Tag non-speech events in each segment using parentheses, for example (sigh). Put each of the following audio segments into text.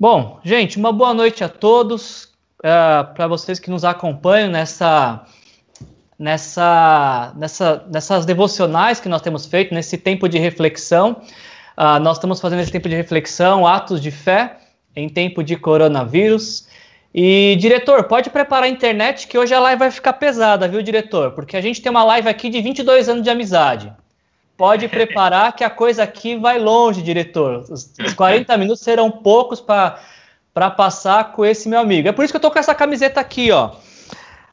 Bom, gente, uma boa noite a todos. Uh, é, Para vocês que nos acompanham nessa, nessa, nessa, nessas devocionais que nós temos feito, nesse tempo de reflexão. Uh, nós estamos fazendo esse tempo de reflexão, atos de fé, em tempo de coronavírus. E, diretor, pode preparar a internet que hoje a live vai ficar pesada, viu, diretor? Porque a gente tem uma live aqui de 22 anos de amizade. Pode preparar que a coisa aqui vai longe, diretor. Os, os 40 minutos serão poucos para passar com esse meu amigo. É por isso que eu tô com essa camiseta aqui, ó.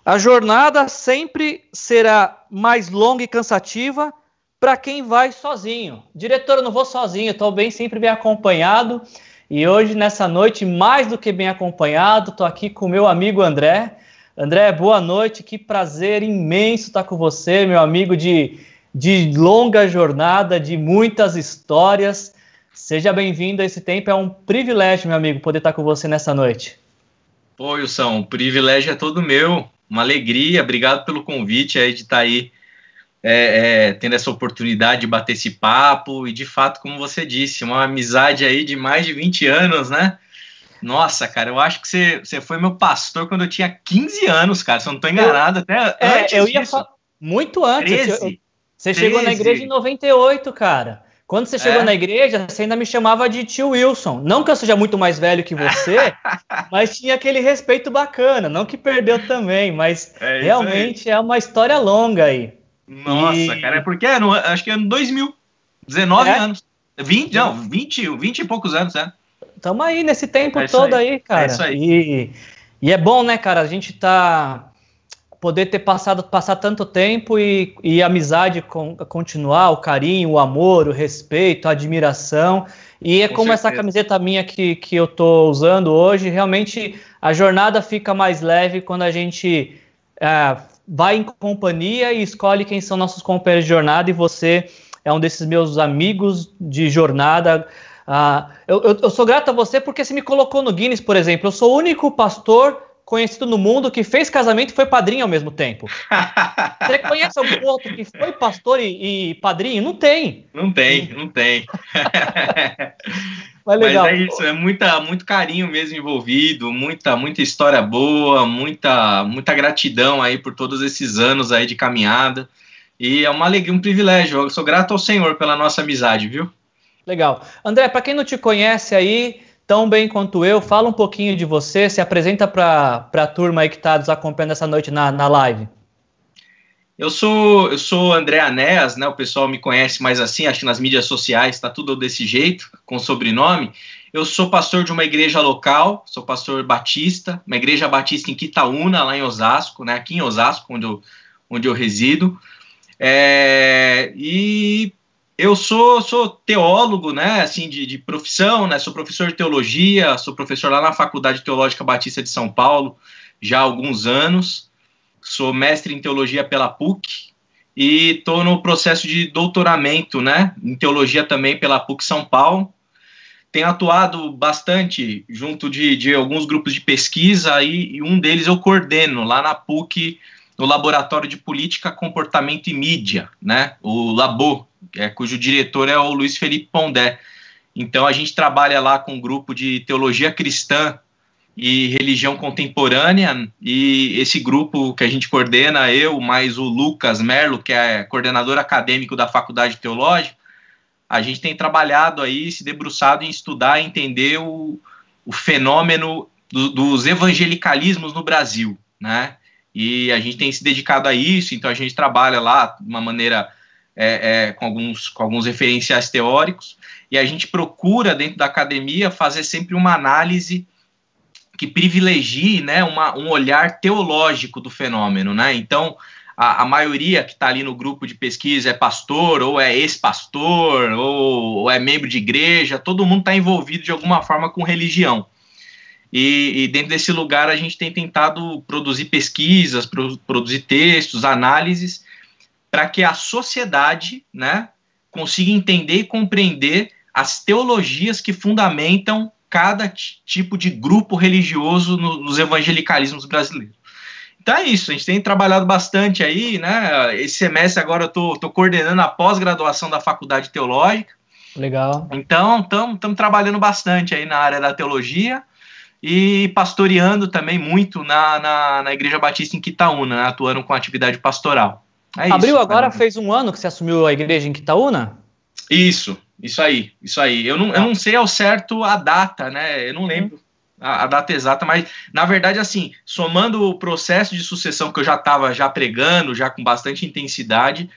A jornada sempre será mais longa e cansativa para quem vai sozinho. Diretor, eu não vou sozinho, estou bem sempre bem acompanhado. E hoje, nessa noite, mais do que bem acompanhado, estou aqui com meu amigo André. André, boa noite, que prazer imenso estar com você, meu amigo de de longa jornada, de muitas histórias. Seja bem-vindo a esse tempo. É um privilégio, meu amigo, poder estar com você nessa noite. Pô, Wilson, o privilégio é todo meu. Uma alegria. Obrigado pelo convite aí de estar aí é, é, tendo essa oportunidade de bater esse papo. E de fato, como você disse, uma amizade aí de mais de 20 anos, né? Nossa, cara, eu acho que você, você foi meu pastor quando eu tinha 15 anos, cara. Se eu não estou enganado, até é, antes eu ia disso. Muito antes. 13. Eu, você 13. chegou na igreja em 98, cara. Quando você chegou é. na igreja, você ainda me chamava de tio Wilson. Não que eu seja muito mais velho que você, (laughs) mas tinha aquele respeito bacana. Não que perdeu também, mas (laughs) é realmente é uma história longa aí. Nossa, e... cara, é porque é acho que é ano 2000. 19 é? anos. 20, não, 20, 20 e poucos anos, é. Tamo aí nesse tempo é todo aí. aí, cara. É isso aí. E, e é bom, né, cara? A gente tá poder ter passado passar tanto tempo e, e a amizade com, continuar, o carinho, o amor, o respeito, a admiração. E é com como certeza. essa camiseta minha que, que eu tô usando hoje, realmente a jornada fica mais leve quando a gente é, vai em companhia e escolhe quem são nossos companheiros de jornada, e você é um desses meus amigos de jornada. Ah, eu, eu, eu sou grato a você porque você me colocou no Guinness, por exemplo. Eu sou o único pastor conhecido no mundo que fez casamento e foi padrinho ao mesmo tempo. (laughs) Você conhece algum outro que foi pastor e, e padrinho? Não tem. Não tem, não tem. Mas, (laughs) legal. Mas é isso, é muita, muito carinho mesmo envolvido, muita, muita história boa, muita, muita gratidão aí por todos esses anos aí de caminhada. E é uma alegria, um privilégio. Eu sou grato ao Senhor pela nossa amizade, viu? Legal. André, para quem não te conhece aí, tão bem quanto eu. Fala um pouquinho de você, se apresenta para a turma aí que está nos acompanhando essa noite na, na live. Eu sou eu sou André Anéas, né? O pessoal me conhece mais assim, acho que nas mídias sociais está tudo desse jeito, com sobrenome. Eu sou pastor de uma igreja local, sou pastor batista, uma igreja batista em Quitaúna, lá em Osasco, né? Aqui em Osasco, onde eu, onde eu resido. É, e eu sou, sou teólogo, né, assim, de, de, profissão, né, sou professor de teologia, sou professor lá na Faculdade Teológica Batista de São Paulo, já há alguns anos, sou mestre em teologia pela PUC e estou no processo de doutoramento, né, em teologia também pela PUC São Paulo. Tenho atuado bastante junto de, de alguns grupos de pesquisa e, e um deles eu coordeno lá na PUC, no Laboratório de Política, Comportamento e Mídia, né, o LABO, é, cujo diretor é o Luiz Felipe Pondé. Então a gente trabalha lá com um grupo de teologia cristã e religião contemporânea, e esse grupo que a gente coordena, eu, mais o Lucas Merlo, que é coordenador acadêmico da Faculdade Teológica, a gente tem trabalhado aí, se debruçado em estudar entender o, o fenômeno do, dos evangelicalismos no Brasil, né? E a gente tem se dedicado a isso, então a gente trabalha lá de uma maneira é, é, com, alguns, com alguns referenciais teóricos, e a gente procura, dentro da academia, fazer sempre uma análise que privilegie né, uma, um olhar teológico do fenômeno. Né? Então, a, a maioria que está ali no grupo de pesquisa é pastor, ou é ex-pastor, ou, ou, é membro de igreja, todo mundo está envolvido de alguma forma com religião. E, e, dentro desse lugar a gente tem tentado produzir pesquisas, pro, produzir textos, análises para que a sociedade né, consiga entender e compreender as teologias que fundamentam cada tipo de grupo religioso no, nos evangelicalismos brasileiros. Então é isso, a gente tem trabalhado bastante aí, né? Esse semestre agora eu estou coordenando a pós-graduação da Faculdade Teológica, Legal. Então, estamos trabalhando bastante aí na área da teologia e pastoreando também muito na, na, na Igreja Batista em Quitaúna, né, atuando com atividade pastoral. É Abriu isso, agora, né? fez um ano que você assumiu a igreja em Quitaúna? Isso, isso aí, isso aí. Eu não, eu não sei ao certo a data, né? Eu não lembro a, a, data exata, mas na verdade, assim, somando o processo de sucessão que eu já estava já pregando, já com bastante intensidade,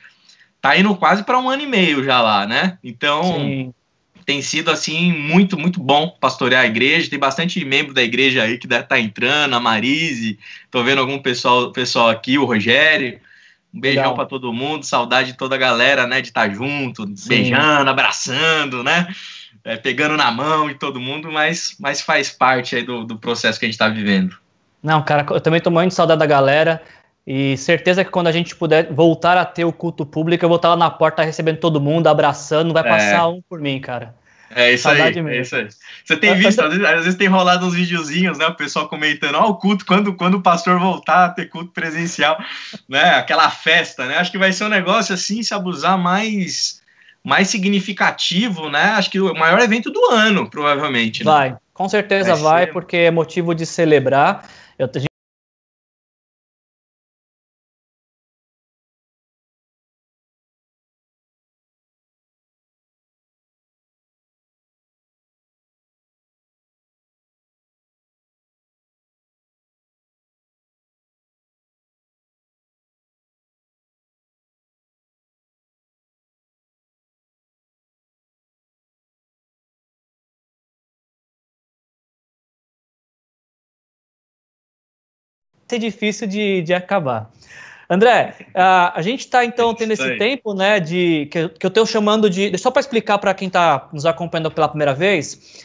tá indo quase para um ano e meio já lá, né? Então Sim. tem sido assim muito, muito bom pastorear a igreja. Tem bastante membro da igreja aí que tá entrando, a Marise, tô vendo algum pessoal, pessoal aqui, o Rogério. Um beijão para todo mundo, saudade de toda a galera, né, de estar tá junto, Sim. beijando, abraçando, né? É, pegando na mão de todo mundo, mas, mas faz parte aí do, do processo que a gente está vivendo. Não, cara, eu também tô muito de saudade da galera. E certeza que quando a gente puder voltar a ter o culto público, eu vou estar lá na porta recebendo todo mundo, abraçando, não vai é. passar um por mim, cara. É isso Saudade aí, mesmo. é isso aí. Você tem visto, às vezes, às vezes, tem rolado uns videozinhos, né? O pessoal comentando, ó, oh, o culto, quando, quando o pastor voltar a ter culto presencial, né? Aquela festa, né? Acho que vai ser um negócio assim, se abusar mais mais significativo, né? Acho que o maior evento do ano, provavelmente. Né? Vai, com certeza vai, vai porque é motivo de celebrar. Eu, ser difícil de, de acabar. André, a, a gente está então tendo esse tempo, né, de que, que eu estou chamando de, só para explicar para quem está nos acompanhando pela primeira vez,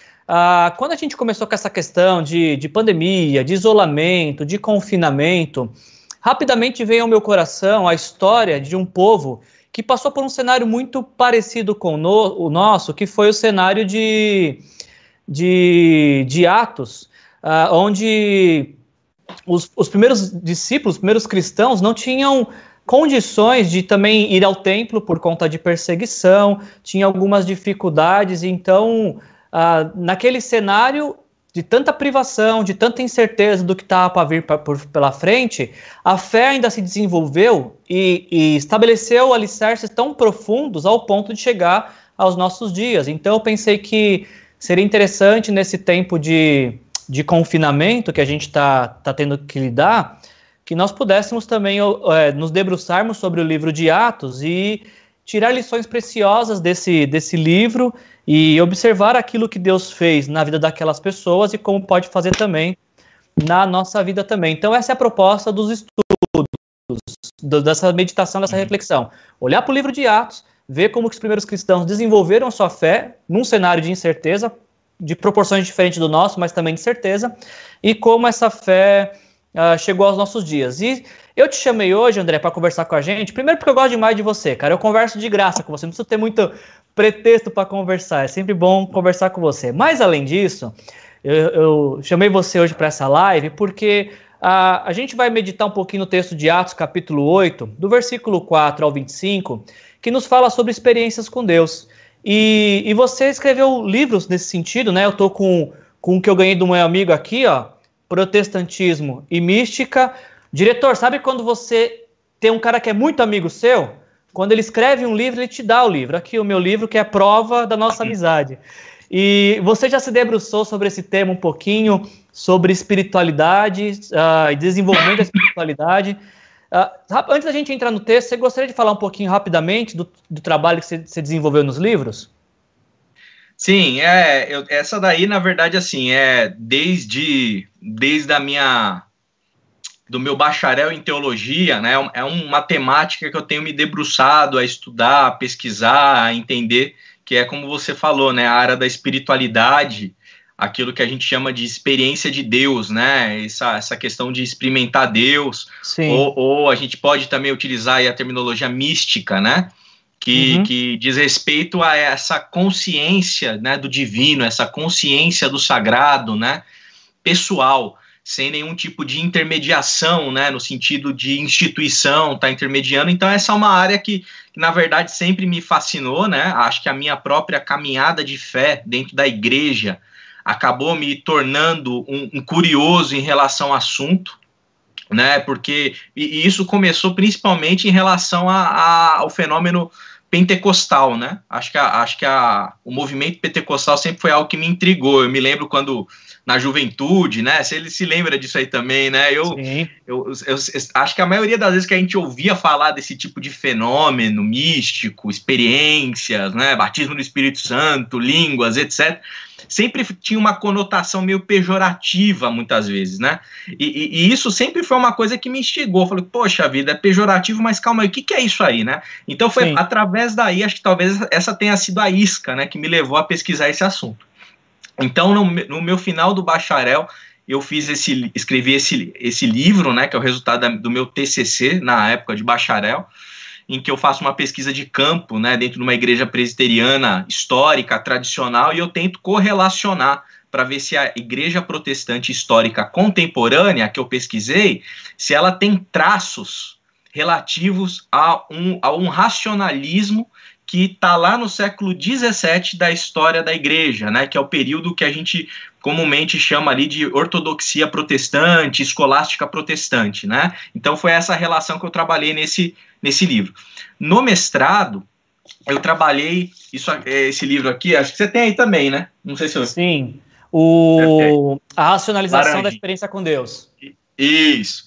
quando a gente começou com essa questão de, de pandemia, de isolamento, de confinamento, rapidamente veio ao meu coração a história de um povo que passou por um cenário muito parecido com no, o nosso, que foi o cenário de, de, de Atos, onde os, os primeiros discípulos, os primeiros cristãos, não tinham condições de também ir ao templo por conta de perseguição, tinha algumas dificuldades, então, ah, naquele cenário de tanta privação, de tanta incerteza do que estava para vir pra, por, pela frente, a fé ainda se desenvolveu e, e estabeleceu alicerces tão profundos ao ponto de chegar aos nossos dias. Então, eu pensei que seria interessante nesse tempo de de confinamento que a gente está tá tendo que lidar, que nós pudéssemos também é, nos debruçarmos sobre o livro de Atos e tirar lições preciosas desse, desse livro e observar aquilo que Deus fez na vida daquelas pessoas e como pode fazer também na nossa vida também. Então, essa é a proposta dos estudos, do, dessa meditação, dessa uhum. reflexão. Olhar para o livro de Atos, ver como os primeiros cristãos desenvolveram sua fé num cenário de incerteza, de proporções diferentes do nosso, mas também de certeza, e como essa fé uh, chegou aos nossos dias. E eu te chamei hoje, André, para conversar com a gente, primeiro porque eu gosto demais de você, cara. Eu converso de graça com você, não precisa ter muito pretexto para conversar, é sempre bom conversar com você. Mas além disso, eu, eu chamei você hoje para essa live porque uh, a gente vai meditar um pouquinho no texto de Atos, capítulo 8, do versículo 4 ao 25, que nos fala sobre experiências com Deus. E, e você escreveu livros nesse sentido, né? Eu tô com, com o que eu ganhei do meu amigo aqui, ó. Protestantismo e Mística. Diretor, sabe quando você tem um cara que é muito amigo seu? Quando ele escreve um livro, ele te dá o livro. Aqui o meu livro, que é prova da nossa amizade. E você já se debruçou sobre esse tema um pouquinho, sobre espiritualidade uh, e desenvolvimento da espiritualidade. Uh, antes da gente entrar no texto, você gostaria de falar um pouquinho rapidamente do, do trabalho que você, desenvolveu nos livros? Sim, é, eu, essa daí, na verdade, assim, é desde, desde a minha do meu bacharel em teologia, né? É uma temática que eu tenho me debruçado a estudar, a pesquisar, a entender, que é como você falou, né? A área da espiritualidade, aquilo que a gente chama de experiência de Deus, né? Essa, essa questão de experimentar Deus. Ou, ou, a gente pode também utilizar a terminologia mística, né? Que, uhum. que diz respeito a essa consciência né, do divino, essa consciência do sagrado, né? Pessoal. sem nenhum tipo de intermediação, né, no sentido de instituição, tá intermediando. Então essa é uma área que, que, na verdade sempre me fascinou, né? Acho que a minha própria caminhada de fé dentro da igreja acabou me tornando um, um curioso em relação ao assunto, né? Porque e, isso começou principalmente em relação a, a, ao fenômeno pentecostal, né? Acho que, a, acho que a, o movimento pentecostal sempre foi algo que me intrigou. Eu me lembro quando na juventude, né? Se ele se lembra disso aí também, né? Eu, eu, eu, eu, acho que a maioria das vezes que a gente ouvia falar desse tipo de fenômeno místico, experiências, né? Batismo do Espírito Santo, línguas, etc sempre tinha uma conotação meio pejorativa, muitas vezes, né? E, e, e, isso sempre foi uma coisa que me instigou. falei, poxa vida, é pejorativo, mas calma aí, o que, que é isso aí, né? Então foi Sim. através daí, acho que talvez essa tenha sido a isca, né, que me levou a pesquisar esse assunto. Então, no, no meu final do bacharel, eu fiz esse, escrevi esse, esse livro, né, que é o resultado da, do meu TCC na época de bacharel, em que eu faço uma pesquisa de campo, né, dentro de uma igreja presbiteriana histórica, tradicional, e eu tento correlacionar para ver se a igreja protestante histórica contemporânea que eu pesquisei, se ela tem traços relativos a um, a um racionalismo que está lá no século XVII da história da igreja, né, que é o período que a gente comumente chama ali de ortodoxia protestante, escolástica protestante, né? Então foi essa relação que eu trabalhei nesse, nesse livro. No mestrado, eu trabalhei isso, é, esse livro aqui, acho que você tem aí também, né? Não sei se eu... Sim, o, a racionalização da experiência com Deus. Isso.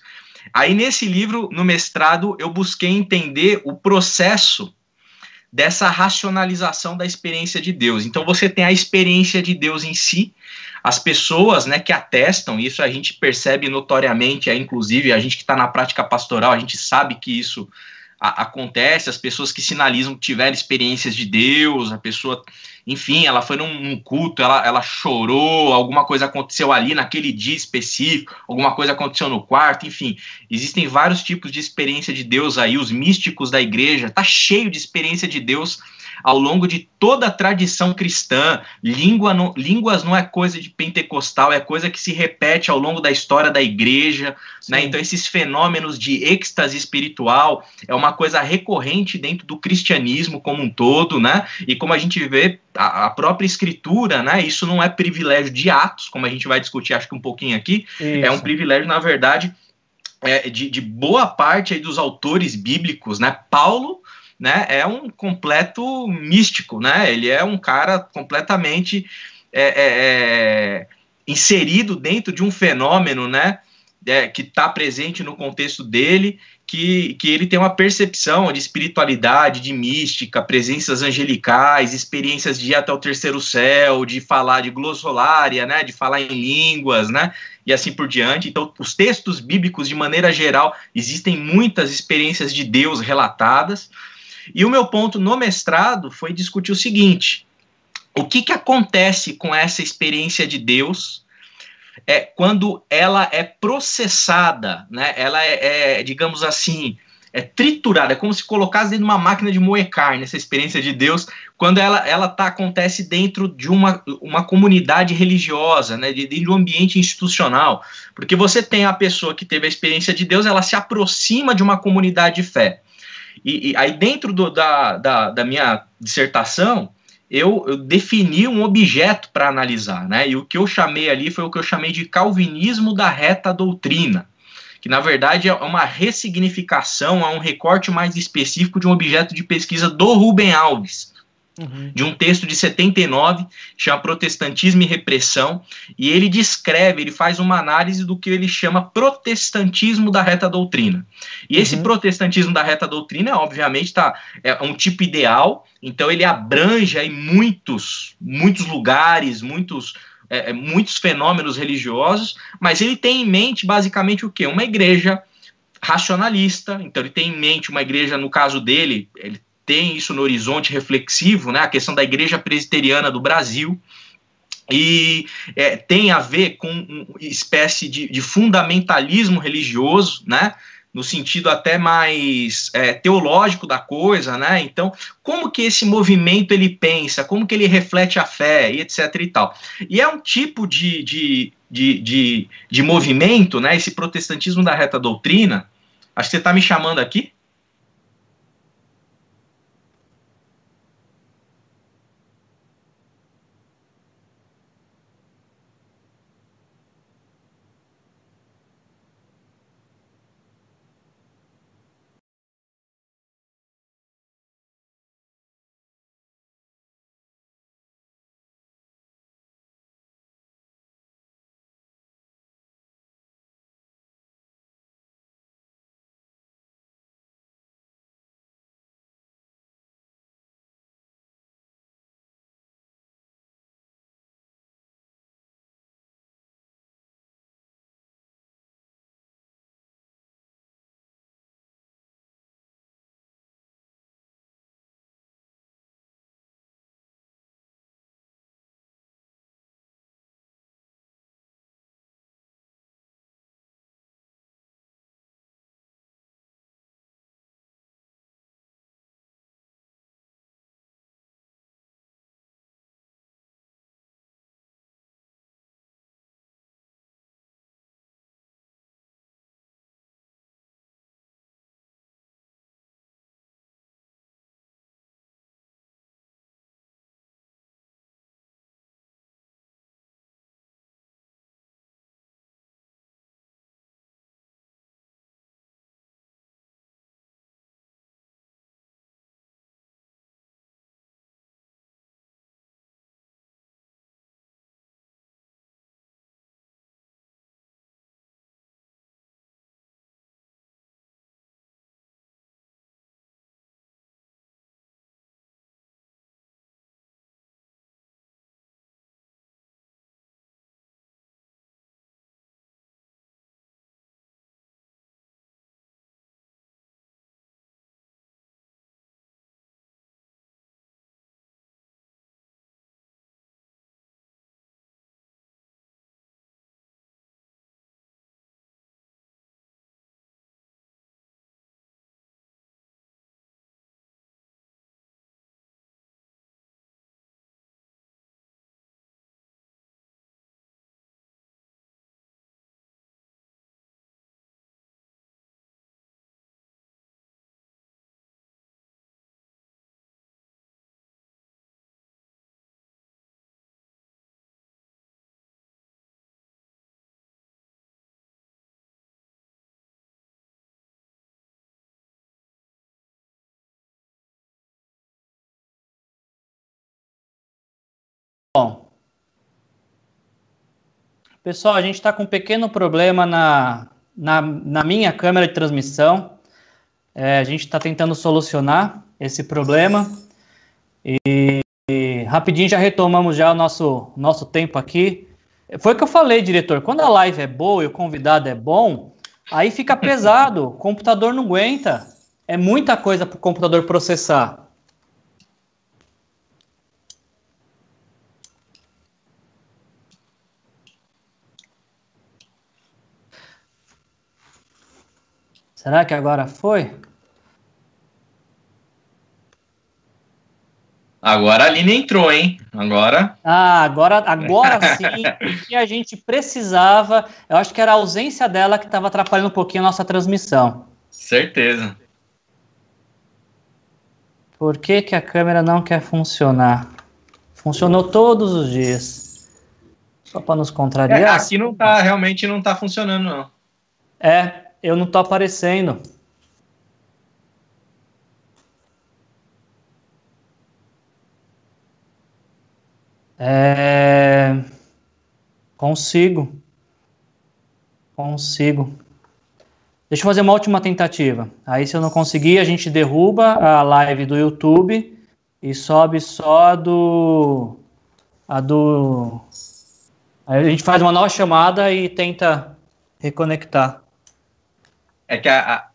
Aí nesse livro, no mestrado, eu busquei entender o processo dessa racionalização da experiência de Deus. Então você tem a experiência de Deus em si, as pessoas né, que atestam, isso a gente percebe notoriamente, é, inclusive a gente que está na prática pastoral, a gente sabe que isso a, acontece, as pessoas que sinalizam que tiveram experiências de Deus, a pessoa, enfim, ela foi num, num, culto, ela, ela chorou, alguma coisa aconteceu ali naquele dia específico, alguma coisa aconteceu no quarto, enfim, existem vários tipos de experiência de Deus aí, os místicos da igreja, tá cheio de experiência de Deus ao longo de toda a tradição cristã. Língua não, línguas não é coisa de pentecostal, é coisa que se repete ao longo da história da igreja. Né? Então, esses fenômenos de êxtase espiritual é uma coisa recorrente dentro do cristianismo como um todo, né? E como a gente vê, a, a própria escritura, né? Isso não é privilégio de Atos, como a gente vai discutir, acho que um pouquinho aqui, Isso. é um privilégio, na verdade. É, de, de, boa parte dos autores bíblicos, né? Paulo né, é um completo místico, né? Ele é um cara completamente é, é, é inserido dentro de um fenômeno, né? É, que está presente no contexto dele, que, que ele tem uma percepção de espiritualidade, de mística, presenças angelicais, experiências de ir até o terceiro céu, de falar de glossolária, né, de falar em línguas, né, e assim por diante. Então, os textos bíblicos, de maneira geral, existem muitas experiências de Deus relatadas, e o meu ponto no mestrado foi discutir o seguinte: o que, que acontece com essa experiência de Deus é quando ela é processada, né? Ela é, é digamos assim, é triturada, é como se colocasse dentro de uma máquina de moer carne, essa experiência de Deus, quando ela, ela tá, acontece dentro de uma, uma comunidade religiosa, né, de, de um ambiente institucional. Porque você tem a pessoa que teve a experiência de Deus, ela se aproxima de uma comunidade de fé. E, e aí, dentro do, da, da, da, minha dissertação, eu, eu defini um objeto para analisar, né? E o que eu chamei ali foi o que eu chamei de calvinismo da reta doutrina, que na verdade é uma ressignificação, é um recorte mais específico de um objeto de pesquisa do Rubem Alves uhum. de um texto de 79, chama Protestantismo e Repressão, e ele descreve, ele faz uma análise do que ele chama protestantismo da reta doutrina. E esse uhum. protestantismo da reta doutrina, obviamente, tá, é um tipo ideal, então ele abrange aí muitos, muitos lugares, muitos é, é muitos fenômenos religiosos, mas ele tem em mente basicamente o que? Uma igreja racionalista, então ele tem em mente uma igreja, no caso dele, ele tem isso no horizonte reflexivo, né, a questão da igreja presbiteriana do Brasil, e é, tem a ver com uma espécie de, de, fundamentalismo religioso, né, no sentido até mais é, teológico da coisa, né, então, como que esse movimento ele pensa, como que ele reflete a fé, e etc e tal. E é um tipo de, de de, de, de movimento, né, esse protestantismo da reta doutrina, acho que você está me chamando aqui. Pessoal, a gente está com um pequeno problema na, na, na minha câmera de transmissão. É, a gente está tentando solucionar esse problema e, e, rapidinho já retomamos já o nosso, nosso tempo aqui. Foi o que eu falei, diretor. Quando a live é boa e o convidado é bom, aí fica pesado. o computador não aguenta. É muita coisa para o computador processar. Será que agora foi? Agora a Aline entrou, hein? Agora. Ah, agora, agora sim. (laughs) o que a gente precisava. Eu acho que era a ausência dela que estava atrapalhando um pouquinho a nossa transmissão. Certeza. Por que, que a câmera não quer funcionar? Funcionou todos os dias. Só para nos contrariar. É, aqui não tá, realmente não tá funcionando, não. É, eu não tô aparecendo. É... Consigo. Consigo. Deixa eu fazer uma última tentativa. Aí, se eu não conseguir, a gente derruba a live do YouTube e sobe só a do. A do. Aí a gente faz uma nova chamada e tenta reconectar. É que a, a,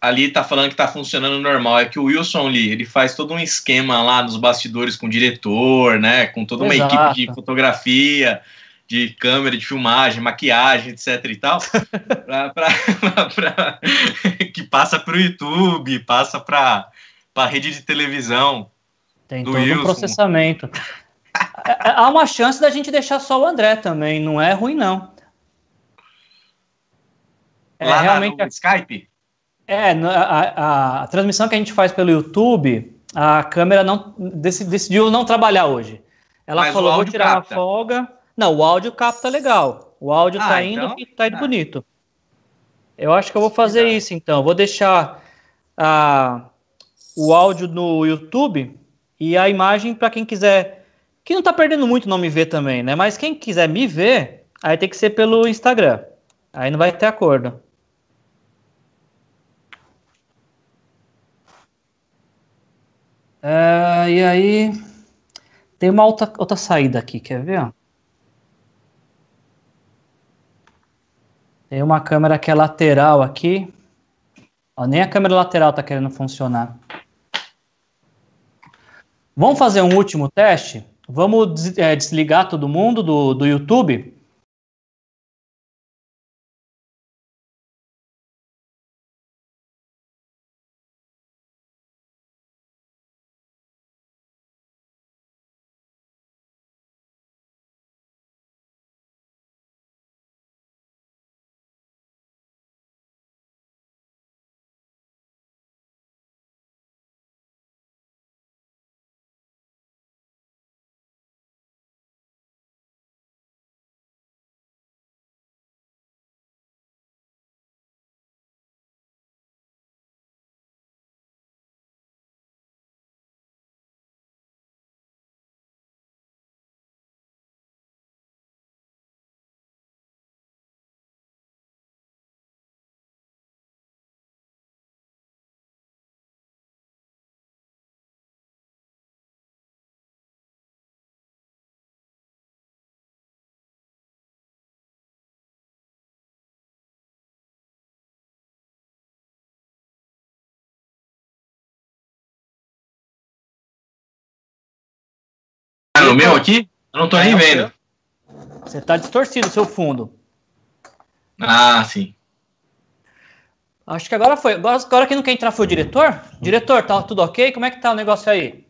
ali tá falando que tá funcionando normal. É que o Wilson Lee, ele faz todo um esquema lá nos bastidores com o diretor, né? Com toda uma Exato. equipe de fotografia, de câmera, de filmagem, maquiagem, etc e tal, (laughs) pra, pra, pra, (laughs) que passa para o YouTube, passa para a rede de televisão Tem do todo Wilson. um processamento. É, é, há uma chance da gente deixar só o André também, não é ruim, não. É, Lá realmente, no Skype? É, a, a, a, transmissão que a gente faz pelo YouTube, a câmera não decidiu não trabalhar hoje. Ela Mas falou, vou tirar capta. uma folga. Não, o áudio capta legal. O áudio ah, tá indo então? e tá indo ah. bonito. Eu acho que eu vou fazer isso, então. Vou deixar a, o áudio no YouTube e a imagem para quem quiser. Que não tá perdendo muito não me ver também, né? Mas quem quiser me ver, aí tem que ser pelo Instagram. Aí não vai ter acordo. É, e aí, tem uma outra, outra saída aqui, quer ver? Tem uma câmera que é lateral aqui. Ó, nem a câmera lateral está querendo funcionar. Vamos fazer um último teste? Vamos é, desligar todo mundo do, do YouTube meu aqui? Eu não tô nem vendo. Você tá distorcido o seu fundo. Ah, sim. Acho que agora foi. Agora, agora quem não quer entrar foi o diretor? Diretor, tá tudo ok? Como é que tá o negócio aí?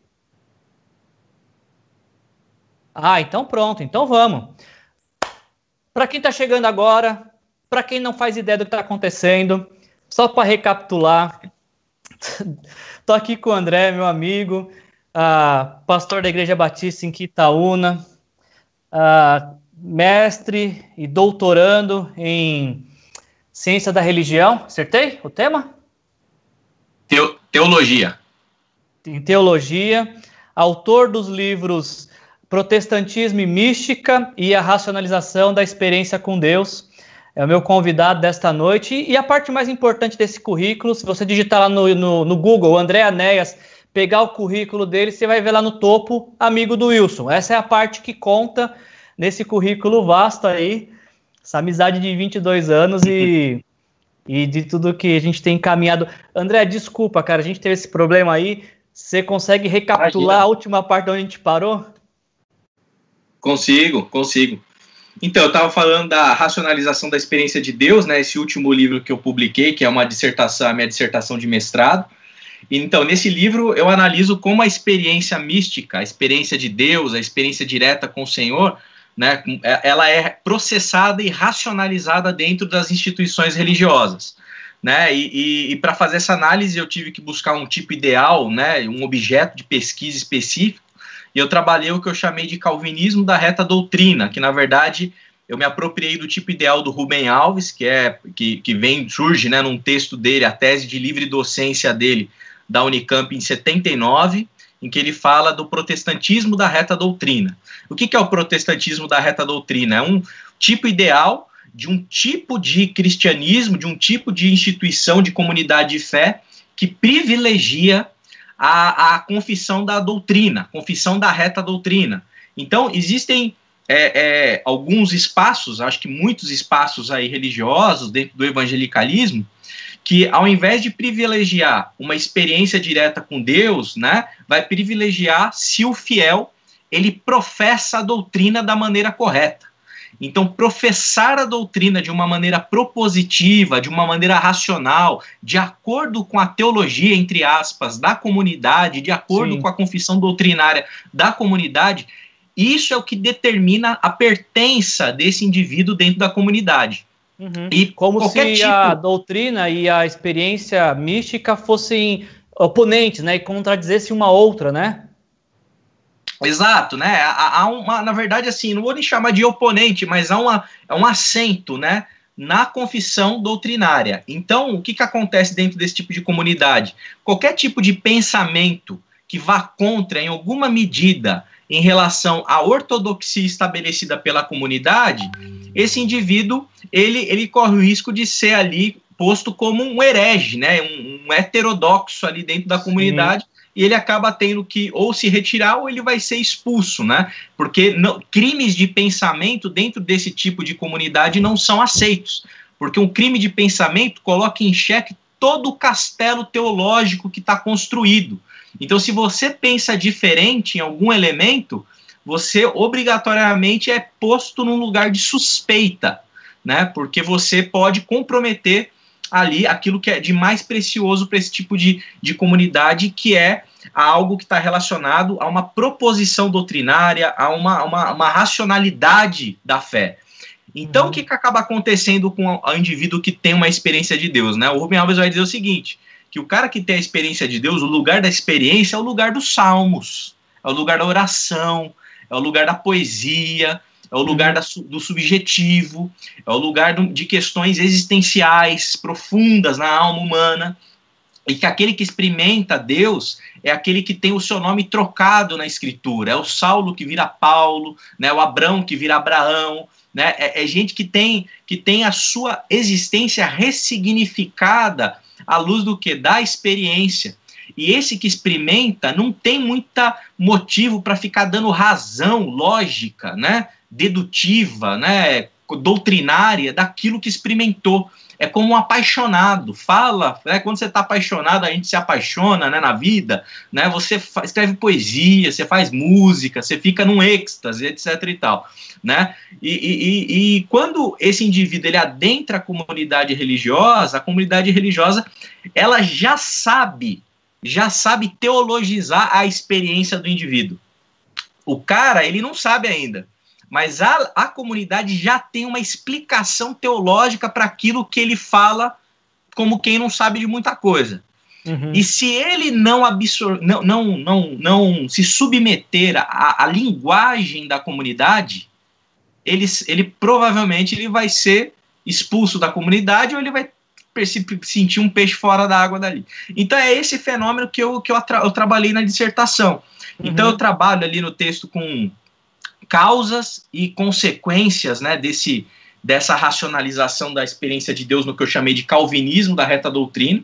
Ah, então pronto, então vamos. Para quem está chegando agora, para quem não faz ideia do que está acontecendo, só para recapitular, (laughs) tô aqui com o André, meu amigo uh, pastor da Igreja Batista em Quitaúna, uh, mestre e doutorando em ciência da religião. Acertei o tema? Teo, teologia. Em teologia, autor dos livros Protestantismo e Mística e a Racionalização da Experiência com Deus. É o meu convidado desta noite. E a parte mais importante desse currículo, se você digitar lá no, no, no Google, André Anéas, pegar o currículo dele, você vai ver lá no topo, amigo do Wilson. Essa é a parte que conta nesse currículo vasto aí, essa amizade de 22 anos e, (laughs) e de tudo que a gente tem encaminhado. André, desculpa, cara, a gente teve esse problema aí. Você consegue recapitular Imagina. a última parte onde a gente parou? Consigo, consigo. Então, eu estava falando da racionalização da experiência de Deus, né? Esse último livro que eu publiquei, que é uma dissertação, a minha dissertação de mestrado. Então, nesse livro, eu analiso como a experiência mística, a experiência de Deus, a experiência direta com o Senhor, né, ela é processada e racionalizada dentro das instituições religiosas. Né, e, e, e para fazer essa análise, eu tive que buscar um tipo ideal, né, um objeto de pesquisa específico, e eu trabalhei o que eu chamei de calvinismo da reta doutrina, que na verdade eu me apropriei do tipo ideal do Rubem Alves, que é que, que vem surge, né, num texto dele, a tese de livre docência dele, da Unicamp em 79, em que ele fala do protestantismo da reta doutrina. O que, que é o protestantismo da reta doutrina? É um tipo ideal de um tipo de cristianismo, de um tipo de instituição de comunidade de fé que privilegia a, a confissão da doutrina, confissão da reta doutrina. Então, existem é, é, alguns espaços, acho que muitos espaços aí religiosos dentro do evangelicalismo, que ao invés de privilegiar uma experiência direta com Deus, né, vai privilegiar se o fiel ele professa a doutrina da maneira correta. Então, professar a doutrina de uma maneira propositiva, de uma maneira racional, de acordo com a teologia, entre aspas, da comunidade, de acordo Sim. com a confissão doutrinária da comunidade, isso é o que determina a pertença desse indivíduo dentro da comunidade. Uhum. E como se tipo... a doutrina e a experiência mística fossem oponentes, né? E contradizessem uma outra, né? Exato, né? Há, uma, na verdade, assim, não vou nem chamar de oponente, mas há uma, é um assento, né? Na confissão doutrinária. Então, o que, que acontece dentro desse tipo de comunidade? Qualquer tipo de pensamento que vá contra, em alguma medida, em relação à ortodoxia estabelecida pela comunidade, esse indivíduo ele, ele corre o risco de ser ali posto como um herege, né, um, um heterodoxo ali dentro da comunidade. Sim. E ele acaba tendo que ou se retirar ou ele vai ser expulso, né? Porque não, crimes de pensamento dentro desse tipo de comunidade não são aceitos. Porque um crime de pensamento coloca em xeque todo o castelo teológico que está construído. Então, se você pensa diferente em algum elemento, você obrigatoriamente é posto num lugar de suspeita, né? Porque você pode comprometer ali aquilo que é de mais precioso para esse tipo de, de comunidade, que é algo que está relacionado a uma proposição doutrinária, a uma, uma, uma racionalidade da fé. Então, uhum. o que, que acaba acontecendo com o indivíduo que tem uma experiência de Deus? Né? O Rubem Alves vai dizer o seguinte: que o cara que tem a experiência de Deus, o lugar da experiência é o lugar dos salmos, é o lugar da oração, é o lugar da poesia, é o lugar da, do subjetivo, é o lugar de questões existenciais profundas na alma humana. E que aquele que experimenta Deus é aquele que tem o seu nome trocado na Escritura. É o Saulo que vira Paulo, né? o Abrão que vira Abraão. Né? É, é gente que tem, que tem a sua existência ressignificada à luz do que? Da experiência. E esse que experimenta não tem muita motivo para ficar dando razão lógica, né, dedutiva, né, doutrinária daquilo que experimentou. É como um apaixonado. Fala, né, quando você está apaixonado, a gente se apaixona né, na vida. Né, você escreve poesia, você faz música, você fica num êxtase, etc. e tal. Né? E, e, e, quando esse indivíduo ele adentra a comunidade religiosa, a comunidade religiosa ela já sabe, já sabe teologizar a experiência do indivíduo. O cara ele não sabe ainda, mas a, a comunidade já tem uma explicação teológica para aquilo que ele fala, como quem não sabe de muita coisa. Uhum. E se ele não, absor não, não, não, não se submeter à, à linguagem da comunidade, ele, ele provavelmente ele vai ser expulso da comunidade ou ele vai sentir um peixe fora da água dali. Então é esse fenômeno que eu, que eu, tra eu trabalhei na dissertação. Uhum. Então eu trabalho ali no texto com causas e consequências né, desse, dessa racionalização da experiência de Deus no que eu chamei de calvinismo da reta doutrina.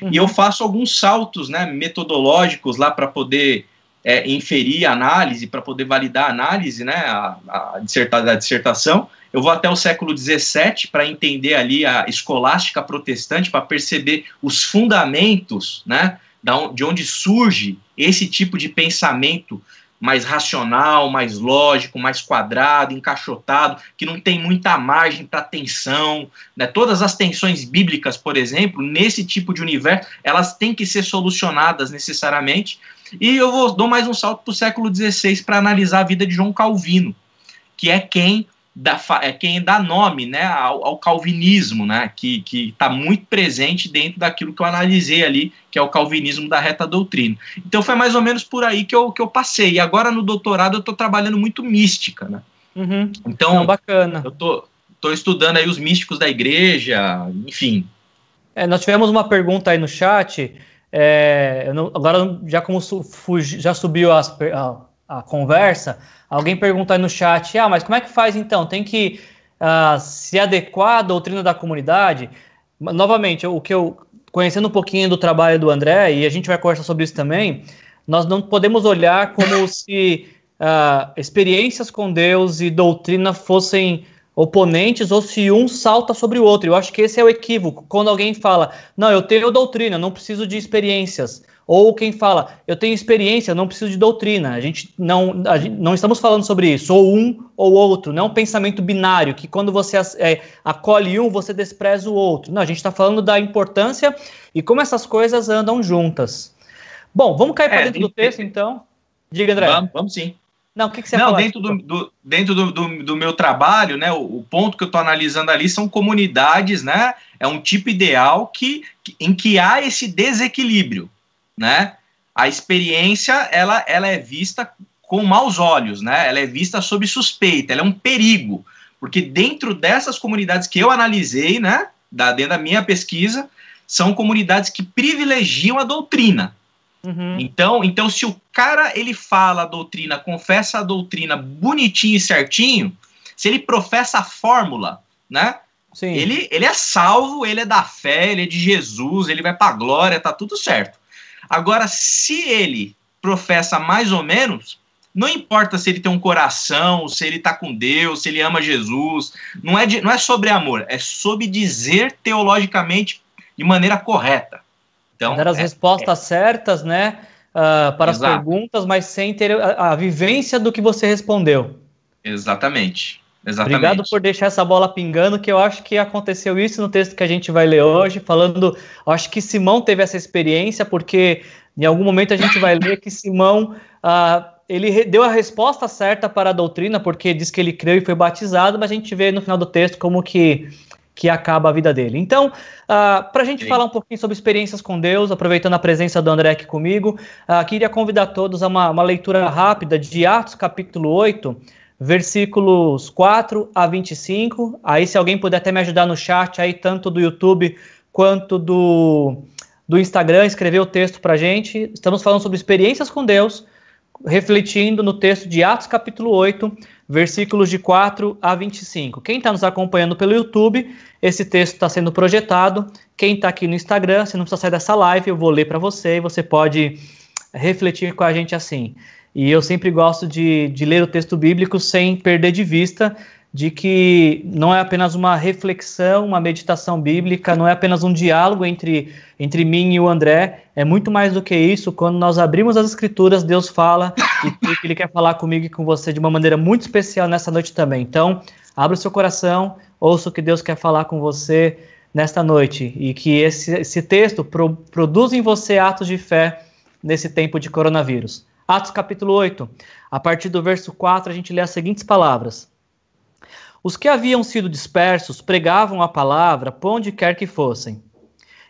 Uhum. E eu faço alguns saltos né, metodológicos lá para poder é, inferir a análise, para poder validar a análise, né, a, a, disserta, a dissertação. Eu vou até o século XVII para entender ali a escolástica protestante, para perceber os fundamentos, né, de onde surge esse tipo de pensamento mais racional, mais lógico, mais quadrado, encaixotado, que não tem muita margem para tensão. Né? Todas as tensões bíblicas, por exemplo, nesse tipo de universo, elas têm que ser solucionadas necessariamente e eu vou, dou mais um salto para o século XVI para analisar a vida de João Calvino, que é quem dá, é quem dá nome né, ao, ao calvinismo, né, que está muito presente dentro daquilo que eu analisei ali, que é o calvinismo da reta doutrina. Então foi mais ou menos por aí que eu, que eu passei. E agora no doutorado eu estou trabalhando muito mística. Né? Uhum. Então, Não, bacana. Eu tô, tô estudando aí os místicos da igreja, enfim. É, nós tivemos uma pergunta aí no chat é, não, agora, já como su, fugi, já subiu as, a, a, conversa, alguém pergunta aí no chat: ah, mas como é que faz então? Tem que uh, se adequar à doutrina da comunidade? Novamente, o que eu, conhecendo um pouquinho do trabalho do André, e a gente vai conversar sobre isso também, nós não podemos olhar como (laughs) se uh, experiências com Deus e doutrina fossem oponentes ou se um salta sobre o outro. Eu acho que esse é o equívoco. Quando alguém fala, não, eu tenho doutrina, não preciso de experiências. Ou quem fala, eu tenho experiência, não preciso de doutrina. A gente não, a gente, não estamos falando sobre isso, ou um ou outro. Não é um pensamento binário, que quando você é, acolhe um, você despreza o outro. Não, a gente está falando da importância e como essas coisas andam juntas. Bom, vamos cair é, para dentro do texto, então. Diga, André. Vamos, vamos sim. Não, o que, que você Não, dentro, do, do, dentro do, do, do, meu trabalho, né, o, o ponto que eu estou analisando ali são comunidades, né? É um tipo ideal que, em que há esse desequilíbrio, né? A experiência, ela, ela é vista com maus olhos, né? Ela é vista sob suspeita, ela é um perigo, porque dentro dessas comunidades que eu analisei, né, da, dentro da minha pesquisa, são comunidades que privilegiam a doutrina, Uhum. Então, então, se o cara ele fala a doutrina, confessa a doutrina bonitinho e certinho, se ele professa a fórmula, né? Sim. Ele, ele é salvo, ele é da fé, ele é de Jesus, ele vai para a glória, tá tudo certo. Agora, se ele professa mais ou menos, não importa se ele tem um coração, se ele tá com Deus, se ele ama Jesus, não é, de, não é sobre amor, é sobre dizer teologicamente de maneira correta. Então, Dar as é, respostas é. certas, né? Uh, para Exato. as perguntas, mas sem ter a, a, vivência do que você respondeu. Exatamente. Exatamente. Obrigado por deixar essa bola pingando, que eu acho que aconteceu isso no texto que a gente vai ler hoje, falando. Acho que Simão teve essa experiência, porque em algum momento a gente vai ler que Simão. Uh, ele deu a resposta certa para a doutrina, porque diz que ele creu e foi batizado, mas a gente vê no final do texto como que que acaba a vida dele. Então, ah, para a gente Sim. falar um pouquinho sobre experiências com Deus, aproveitando a presença do André aqui comigo, uh, queria convidar todos a uma, uma, leitura rápida de Atos capítulo 8, versículos 4 a 25. Aí, se alguém puder até me ajudar no chat, aí tanto do YouTube quanto do, do Instagram, escrever o texto para gente. Estamos falando sobre experiências com Deus, refletindo no texto de Atos capítulo 8, versículos de 4 a 25. Quem está nos acompanhando pelo YouTube, esse texto está sendo projetado. Quem está aqui no Instagram, você não precisa sair dessa live, eu vou ler para você e você pode refletir com a gente assim. E eu sempre gosto de, de ler o texto bíblico sem perder de vista de que não é apenas uma reflexão, uma meditação bíblica, não é apenas um diálogo entre, entre mim e o André, é muito mais do que isso. Quando nós abrimos as escrituras, Deus fala e Ele quer falar comigo e com você de uma maneira muito especial nessa noite também. Então, abra o seu coração, ouça o que Deus quer falar com você nesta noite e que esse, esse texto pro, produza em você atos de fé nesse tempo de coronavírus. Atos capítulo 8, a partir do verso 4, a gente lê as seguintes palavras. Os que haviam sido dispersos pregavam a palavra por onde quer que fossem.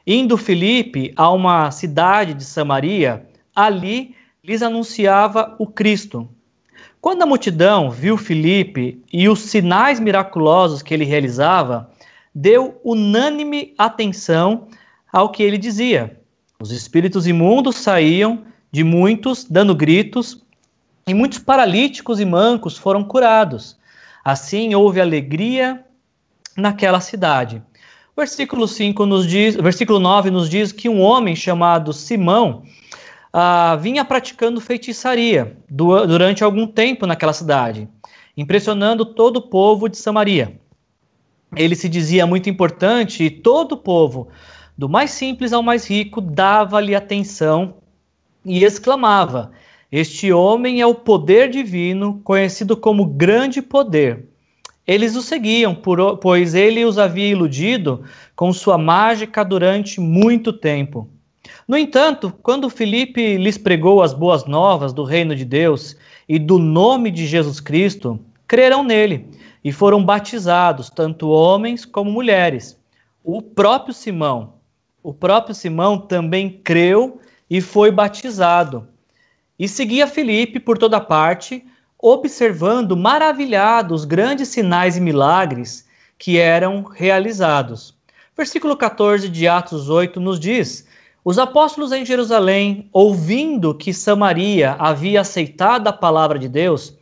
Indo Filipe a uma cidade de Samaria, ali lhes anunciava o Cristo. Quando a multidão viu Filipe e os sinais miraculosos que ele realizava, deu unânime atenção ao que ele dizia. Os espíritos imundos saíam de muitos, dando gritos, e muitos paralíticos e mancos foram curados. Assim houve alegria naquela cidade. Versículo 5 nos diz, versículo 9 nos diz que um homem chamado Simão ah, vinha praticando feitiçaria du durante algum tempo naquela cidade, impressionando todo o povo de Samaria. Ele se dizia muito importante e todo o povo, do mais simples ao mais rico, dava-lhe atenção e exclamava: este homem é o poder divino, conhecido como grande poder. Eles o seguiam, por, pois ele os havia iludido com sua mágica durante muito tempo. No entanto, quando Filipe lhes pregou as boas novas do reino de Deus e do nome de Jesus Cristo, creram nele e foram batizados, tanto homens como mulheres. O próprio Simão, o próprio Simão também creu e foi batizado e seguia Filipe por toda parte, observando maravilhado os grandes sinais e milagres que eram realizados. Versículo 14 de Atos 8 nos diz: Os apóstolos em Jerusalém, ouvindo que Samaria havia aceitado a palavra de Deus,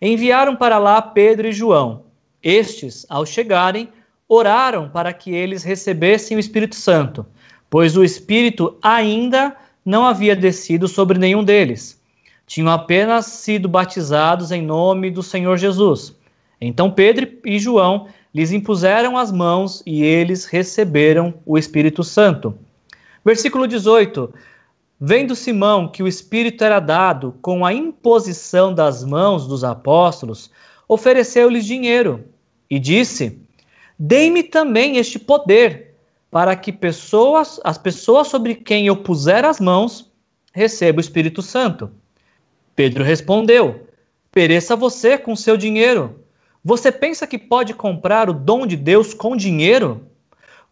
enviaram para lá Pedro e João. Estes, ao chegarem, oraram para que eles recebessem o Espírito Santo, pois o Espírito ainda não havia descido sobre nenhum deles tinham apenas sido batizados em nome do Senhor Jesus. Então Pedro e João lhes impuseram as mãos e eles receberam o Espírito Santo. Versículo 18. Vendo Simão que o Espírito era dado com a imposição das mãos dos apóstolos, ofereceu-lhes dinheiro e disse: Dei-me também este poder, para que pessoas, as pessoas sobre quem eu puser as mãos recebam o Espírito Santo. Pedro respondeu: pereça você com seu dinheiro. Você pensa que pode comprar o dom de Deus com dinheiro?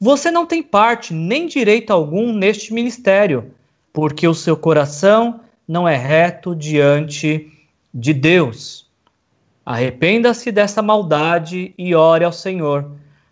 Você não tem parte nem direito algum neste ministério, porque o seu coração não é reto diante de Deus. Arrependa-se dessa maldade e ore ao Senhor.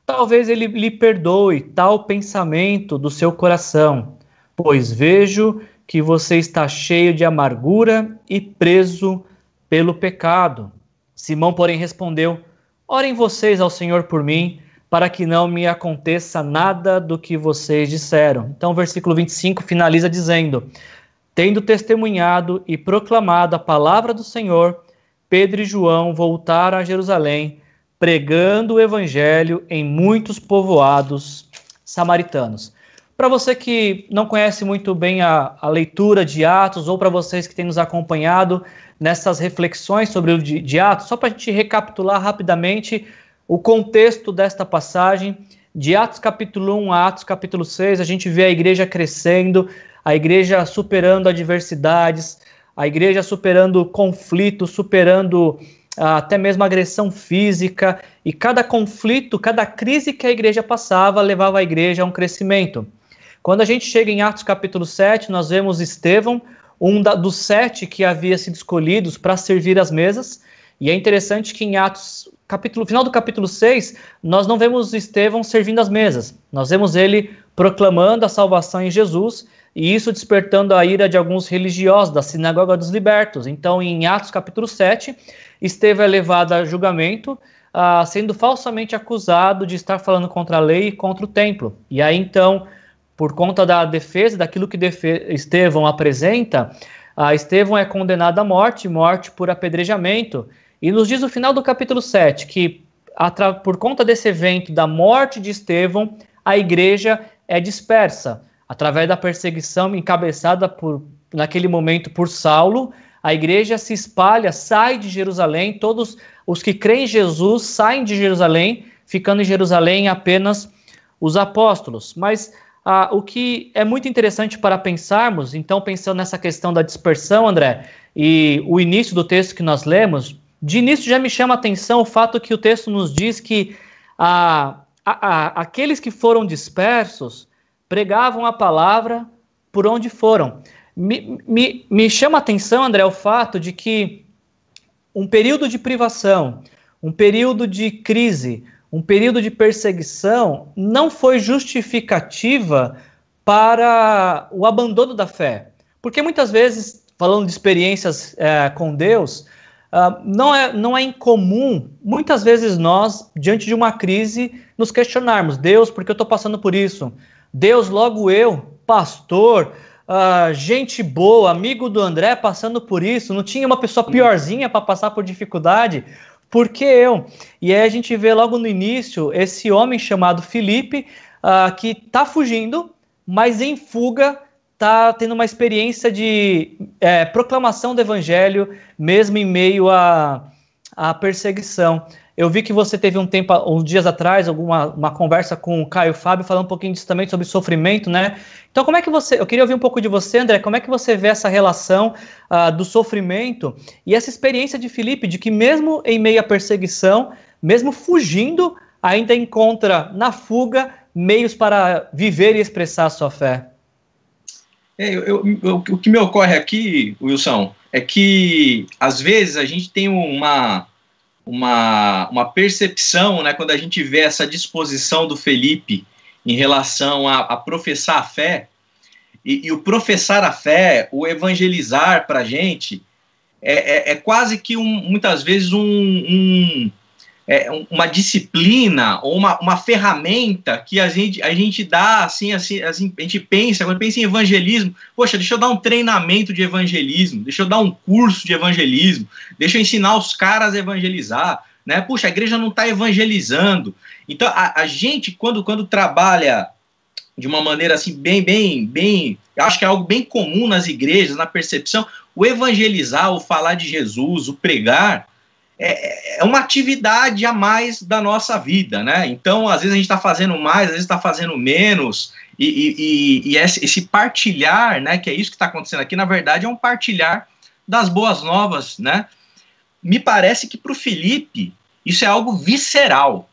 Talvez ele lhe perdoe tal pensamento do seu coração, pois vejo que você está cheio de amargura e preso pelo pecado. Simão, porém, respondeu: Orem vocês ao Senhor por mim, para que não me aconteça nada do que vocês disseram. Então, o versículo 25 finaliza dizendo: Tendo testemunhado e proclamado a palavra do Senhor, Pedro e João voltaram a Jerusalém, pregando o evangelho em muitos povoados samaritanos. Para você que não conhece muito bem a, a leitura de Atos, ou para vocês que têm nos acompanhado nessas reflexões sobre o de, de Atos, só para a gente recapitular rapidamente o contexto desta passagem, de Atos capítulo 1 a Atos capítulo 6, a gente vê a igreja crescendo, a igreja superando adversidades, a igreja superando conflitos, superando até mesmo agressão física, e cada conflito, cada crise que a igreja passava levava a igreja a um crescimento. Quando a gente chega em Atos capítulo 7, nós vemos Estevão, um da, dos sete que havia sido escolhidos para servir as mesas, e é interessante que em Atos, capítulo, final do capítulo 6, nós não vemos Estevão servindo as mesas, nós vemos ele proclamando a salvação em Jesus e isso despertando a ira de alguns religiosos da sinagoga dos libertos. Então, em Atos capítulo 7, Estevão é levado a julgamento, ah, sendo falsamente acusado de estar falando contra a lei e contra o templo. E aí, então, por conta da defesa, daquilo que defe Estevão apresenta, ah, Estevão é condenado à morte, morte por apedrejamento. E nos diz o final do capítulo 7 que, por conta desse evento da morte de Estevão, a igreja é dispersa através da perseguição encabeçada por, naquele momento por Saulo, a igreja se espalha, sai de Jerusalém, todos os que creem em Jesus saem de Jerusalém, ficando em Jerusalém apenas os apóstolos. Mas ah, o que é muito interessante para pensarmos, então, pensando nessa questão da dispersão, André, e o início do texto que nós lemos, de início já me chama a atenção o fato que o texto nos diz que ah, a, a, aqueles que foram dispersos pregavam a palavra por onde foram. Me, me, me chama a atenção, André, o fato de que um período de privação, um período de crise, um período de perseguição não foi justificativa para o abandono da fé. Porque muitas vezes, falando de experiências é, com Deus, uh, não, é, não é incomum, muitas vezes nós, diante de uma crise, nos questionarmos: Deus, por que eu estou passando por isso? Deus, logo eu, pastor, uh, gente boa, amigo do André, passando por isso, não tinha uma pessoa piorzinha para passar por dificuldade? Por que eu? E aí a gente vê logo no início esse homem chamado Felipe, uh, que está fugindo, mas em fuga está tendo uma experiência de é, proclamação do evangelho, mesmo em meio à, à perseguição. Eu vi que você teve um tempo, uns dias atrás, alguma uma conversa com o Caio Fábio falando um pouquinho disso também sobre sofrimento, né? Então, como é que você. Eu queria ouvir um pouco de você, André, como é que você vê essa relação uh, do sofrimento e essa experiência de Felipe, de que mesmo em meio à perseguição, mesmo fugindo, ainda encontra na fuga meios para viver e expressar a sua fé? É, eu, eu, eu, o que me ocorre aqui, Wilson, é que às vezes a gente tem uma uma, uma percepção, né, quando a gente vê essa disposição do Felipe em relação a, a professar a fé, e, e, o professar a fé, o evangelizar para a gente, é, é, é, quase que um, muitas vezes um, um, é, uma disciplina ou uma, uma ferramenta que a gente, a gente dá, assim, assim, assim, a gente pensa, quando pensa em evangelismo, poxa, deixa eu dar um treinamento de evangelismo, deixa eu dar um curso de evangelismo, deixa eu ensinar os caras a evangelizar, né? Puxa, a igreja não está evangelizando. Então, a, a gente, quando, quando trabalha de uma maneira assim, bem, bem, bem, acho que é algo bem comum nas igrejas, na percepção, o evangelizar, o falar de Jesus, o pregar, é, é uma atividade a mais da nossa vida, né? Então, às vezes a gente está fazendo mais, às vezes está fazendo menos, e, e, e, esse, partilhar, né, que é isso que está acontecendo aqui, na verdade é um partilhar das boas novas, né? me parece que para o Felipe isso é algo visceral.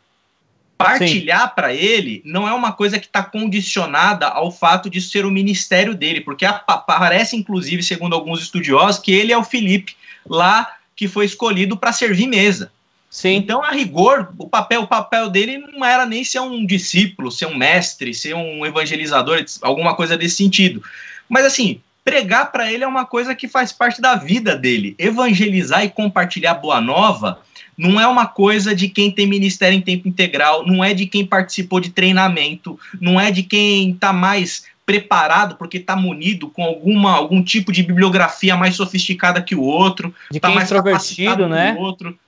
Partilhar para ele não é uma coisa que está condicionada ao fato de ser o ministério dele, porque parece, inclusive, segundo alguns estudiosos, que ele é o Felipe lá que foi escolhido para servir mesa. Sim. Então, a rigor, o papel, o papel dele não era nem ser um discípulo, ser um mestre, ser um evangelizador, alguma coisa desse sentido. Mas assim, pregar para ele é uma coisa que faz parte da vida dele. Evangelizar e compartilhar boa nova não é uma coisa de quem tem ministério em tempo integral, não é de quem participou de treinamento, não é de quem está mais preparado porque está munido com alguma algum tipo de bibliografia mais sofisticada que o outro, de tá quem é mais extrovertido, né? Que o outro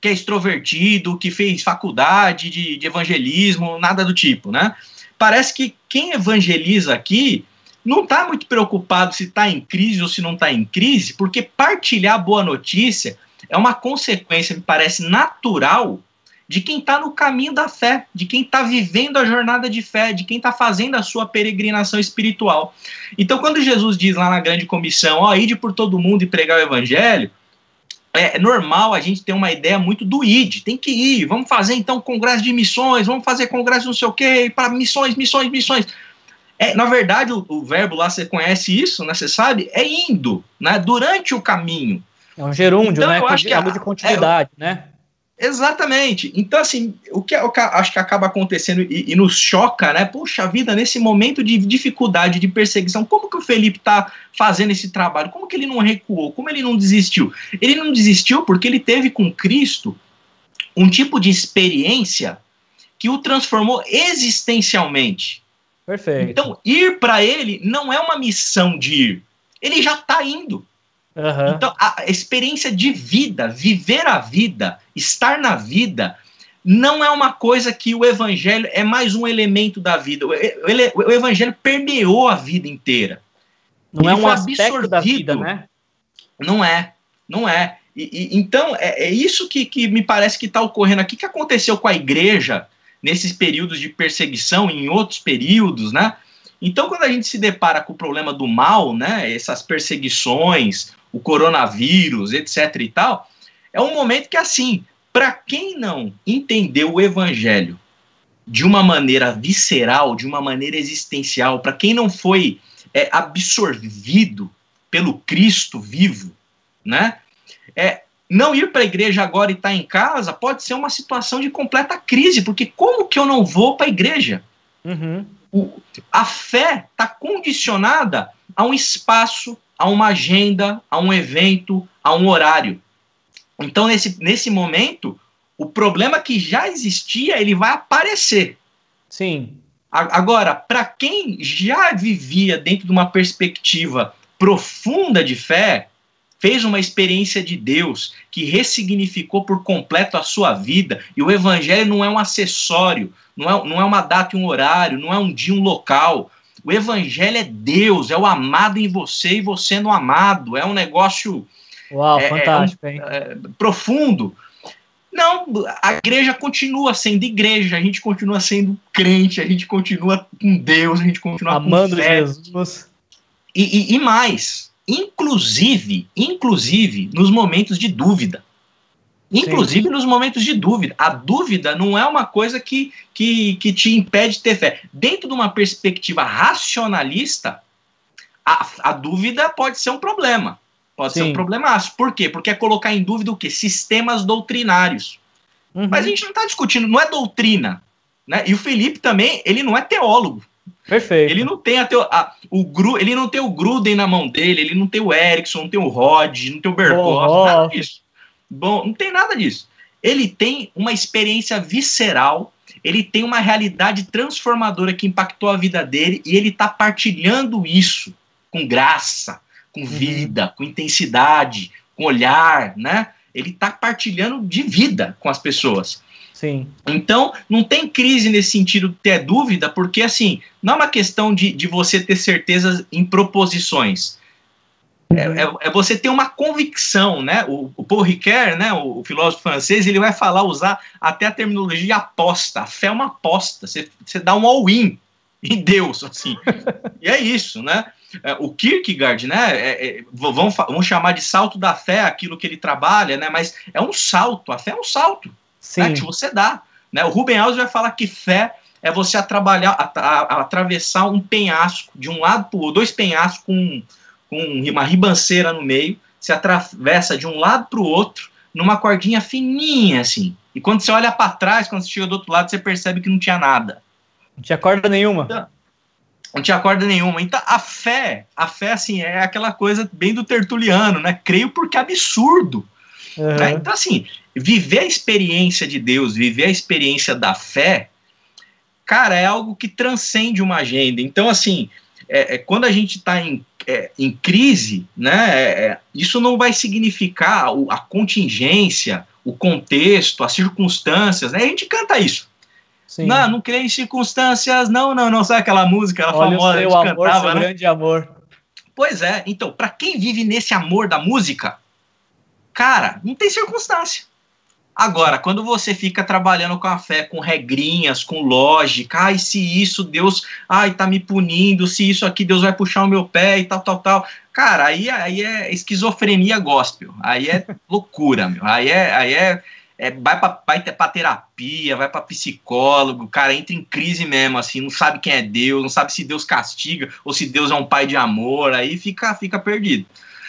que é extrovertido, que fez faculdade de, de evangelismo, nada do tipo, né? Parece que quem evangeliza aqui não está muito preocupado se está em crise ou se não está em crise, porque partilhar boa notícia é uma consequência, me parece, natural de quem está no caminho da fé, de quem está vivendo a jornada de fé, de quem está fazendo a sua peregrinação espiritual. Então, quando Jesus diz lá na grande comissão, ó, ide por todo mundo e pregar o evangelho, é normal a gente ter uma ideia muito do ID, tem que ir, vamos fazer então congresso de missões, vamos fazer congresso não sei o quê, para missões, missões, missões. É, na verdade, o, o, verbo lá, você conhece isso, né? Você sabe? É indo, né? Durante o caminho. É um gerúndio, então, né? Eu acho que é algo de continuidade, é, né? Exatamente. Então, assim, o que, que acho que acaba acontecendo e, e, nos choca, né? Puxa vida, nesse momento de dificuldade, de perseguição, como que o Felipe está fazendo esse trabalho? Como que ele não recuou? Como ele não desistiu? Ele não desistiu porque ele teve com Cristo um tipo de experiência que o transformou existencialmente. Perfeito. Então, ir para ele não é uma missão de ir. Ele já está indo. Uhum. Então, a experiência de vida, viver a vida, estar na vida, não é uma coisa que o evangelho é mais um elemento da vida. O, o, o evangelho permeou a vida inteira. Não Ele é um aspecto da vida, né? Não é, não é. E, e, então, é, é, isso que, que me parece que está ocorrendo aqui, que aconteceu com a igreja nesses períodos de perseguição, em outros períodos, né? Então, quando a gente se depara com o problema do mal, né, essas perseguições, o coronavírus, etc e tal, é um momento que, assim, para quem não entendeu o evangelho de uma maneira visceral, de uma maneira existencial, para quem não foi é, absorvido pelo Cristo vivo, né, é, não ir para a igreja agora e estar tá em casa pode ser uma situação de completa crise, porque como que eu não vou para a igreja? Uhum. O, a fé está condicionada a um espaço, a uma agenda, a um evento, a um horário. Então, nesse, nesse momento, o problema que já existia, ele vai aparecer. Sim. Agora, para quem já vivia dentro de uma perspectiva profunda de fé, fez uma experiência de Deus que ressignificou por completo a sua vida, e o evangelho não é um acessório, não é, não é uma data e um horário, não é um dia, um local. O evangelho é Deus, é o amado em você e você no amado. É um negócio Uau, é, fantástico, é, é, profundo. Não, a igreja continua sendo igreja, a gente continua sendo crente, a gente continua com Deus, a gente continua amando com fé. Jesus. E, e, e mais, inclusive, inclusive nos momentos de dúvida. Inclusive Sim. nos momentos de dúvida. A dúvida não é uma coisa que, que, que te impede de ter fé. Dentro de uma perspectiva racionalista, a, a dúvida pode ser um problema. Pode Sim. ser um problemaço. Por quê? Porque é colocar em dúvida o quê? Sistemas doutrinários. Uhum. Mas a gente não está discutindo, não é doutrina. Né? E o Felipe também, ele não é teólogo. Perfeito. Ele não tem a, teo, a o Gru, ele não tem o Gruden na mão dele, ele não tem o Erickson, não tem o Rod, não tem o Berkoff, nada disso. Bom, não tem nada disso. Ele tem uma experiência visceral, ele tem uma realidade transformadora que impactou a vida dele e ele está partilhando isso com graça, com uhum. vida, uhum. com intensidade, com olhar, né? Ele está partilhando de vida com as pessoas. Sim. Então, não tem crise nesse sentido de ter dúvida, porque assim, não é uma questão de, de você ter certezas em proposições. É, é, é, você ter uma convicção, né? O, o Paul Ricoeur, né, o, o, filósofo francês, ele vai falar, usar até a terminologia aposta. A fé é uma aposta. Você, você dá um all-in em Deus, assim. e é isso, né? é, o Kierkegaard, né? É, é, vamos, vamos chamar de salto da fé aquilo que ele trabalha, né? Mas é um salto, a fé é um salto né, que você dá. Né? O Ruben Alves vai falar que fé é você a trabalhar, a, a, a atravessar um penhasco de um lado para o dois penhascos com, com uma ribanceira no meio, se atravessa de um lado para o outro numa cordinha fininha assim. E quando você olha para trás, quando você chega do outro lado, você percebe que não tinha nada. Não tinha corda nenhuma. Então, não tinha corda nenhuma. Então, a fé, a fé, assim, é aquela coisa bem do tertuliano, né? Creio porque é absurdo. Uhum. Né? Então, assim, viver a experiência de Deus, viver a experiência da fé, cara, é algo que transcende uma agenda. Então, assim, é, é quando a gente está em, é, em crise, né, é, é, isso não vai significar a contingência, o contexto, as circunstâncias, né? A gente canta isso. Sim. Não, não criei circunstâncias, não, não, não. Sabe aquela música aquela Olha famosa? O seu amor, cantava, seu né? grande amor. Pois é, então, para quem vive nesse amor da música, cara, não tem circunstância. Agora, quando você fica trabalhando com a fé, com regrinhas, com lógica, ai, se isso Deus, ai, tá me punindo, se isso aqui Deus vai puxar o meu pé e tal, tal, tal. Cara, aí, aí é esquizofrenia gospel. Aí é loucura, meu. Aí é, aí é, é vai para vai pra terapia, vai para psicólogo, o cara entra em crise mesmo, assim, não sabe quem é Deus, não sabe se Deus castiga ou se Deus é um pai de amor, aí fica, fica perdido.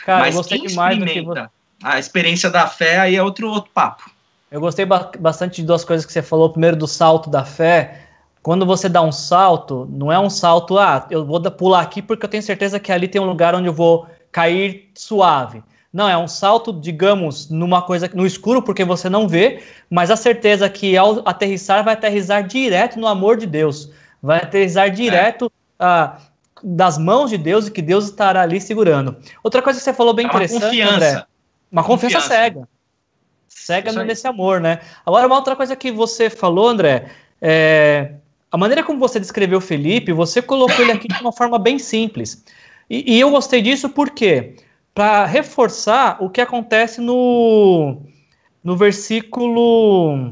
Cara, Mas quem experimenta a experiência da fé, aí é outro, outro papo. Eu gostei ba bastante de duas coisas que você falou. Primeiro, do salto da fé. Quando você dá um salto, não é um salto, ah, eu vou pular aqui porque eu tenho certeza que ali tem um lugar onde eu vou cair suave. Não, é um salto, digamos, numa coisa no escuro, porque você não vê, mas a certeza que ao aterrissar, vai aterrissar direto no amor de Deus. Vai aterrissar direto é. ah, das mãos de Deus e que Deus estará ali segurando. Outra coisa que você falou bem é interessante, confiança. André. Uma confiança, confiança. cega cega nesse amor, né? Agora, uma outra coisa que você falou, André, é, a maneira como você descreveu o Felipe, você colocou ele aqui de uma forma bem simples. E, e eu gostei disso porque para reforçar o que acontece no, no versículo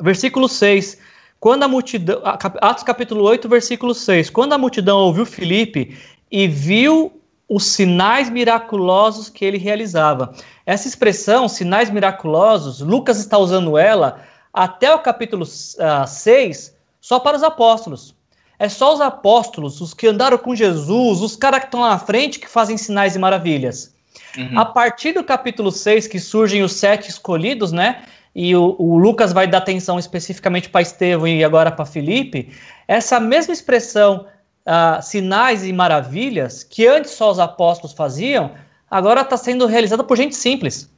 versículo 6. Quando a multidão, Atos capítulo 8, versículo 6. Quando a multidão ouviu Felipe e viu os sinais miraculosos que ele realizava. Essa expressão, sinais miraculosos, Lucas está usando ela até o capítulo uh, ah, 6 só para os apóstolos. É só os apóstolos, os que andaram com Jesus, os caras que estão lá na frente que fazem sinais e maravilhas. Uhum. A partir do capítulo 6 que surgem os sete escolhidos, né? E o, o Lucas vai dar atenção especificamente para Estevão e agora para Filipe. Essa mesma expressão uh, sinais e maravilhas que antes só os apóstolos faziam, agora está sendo realizada por gente simples.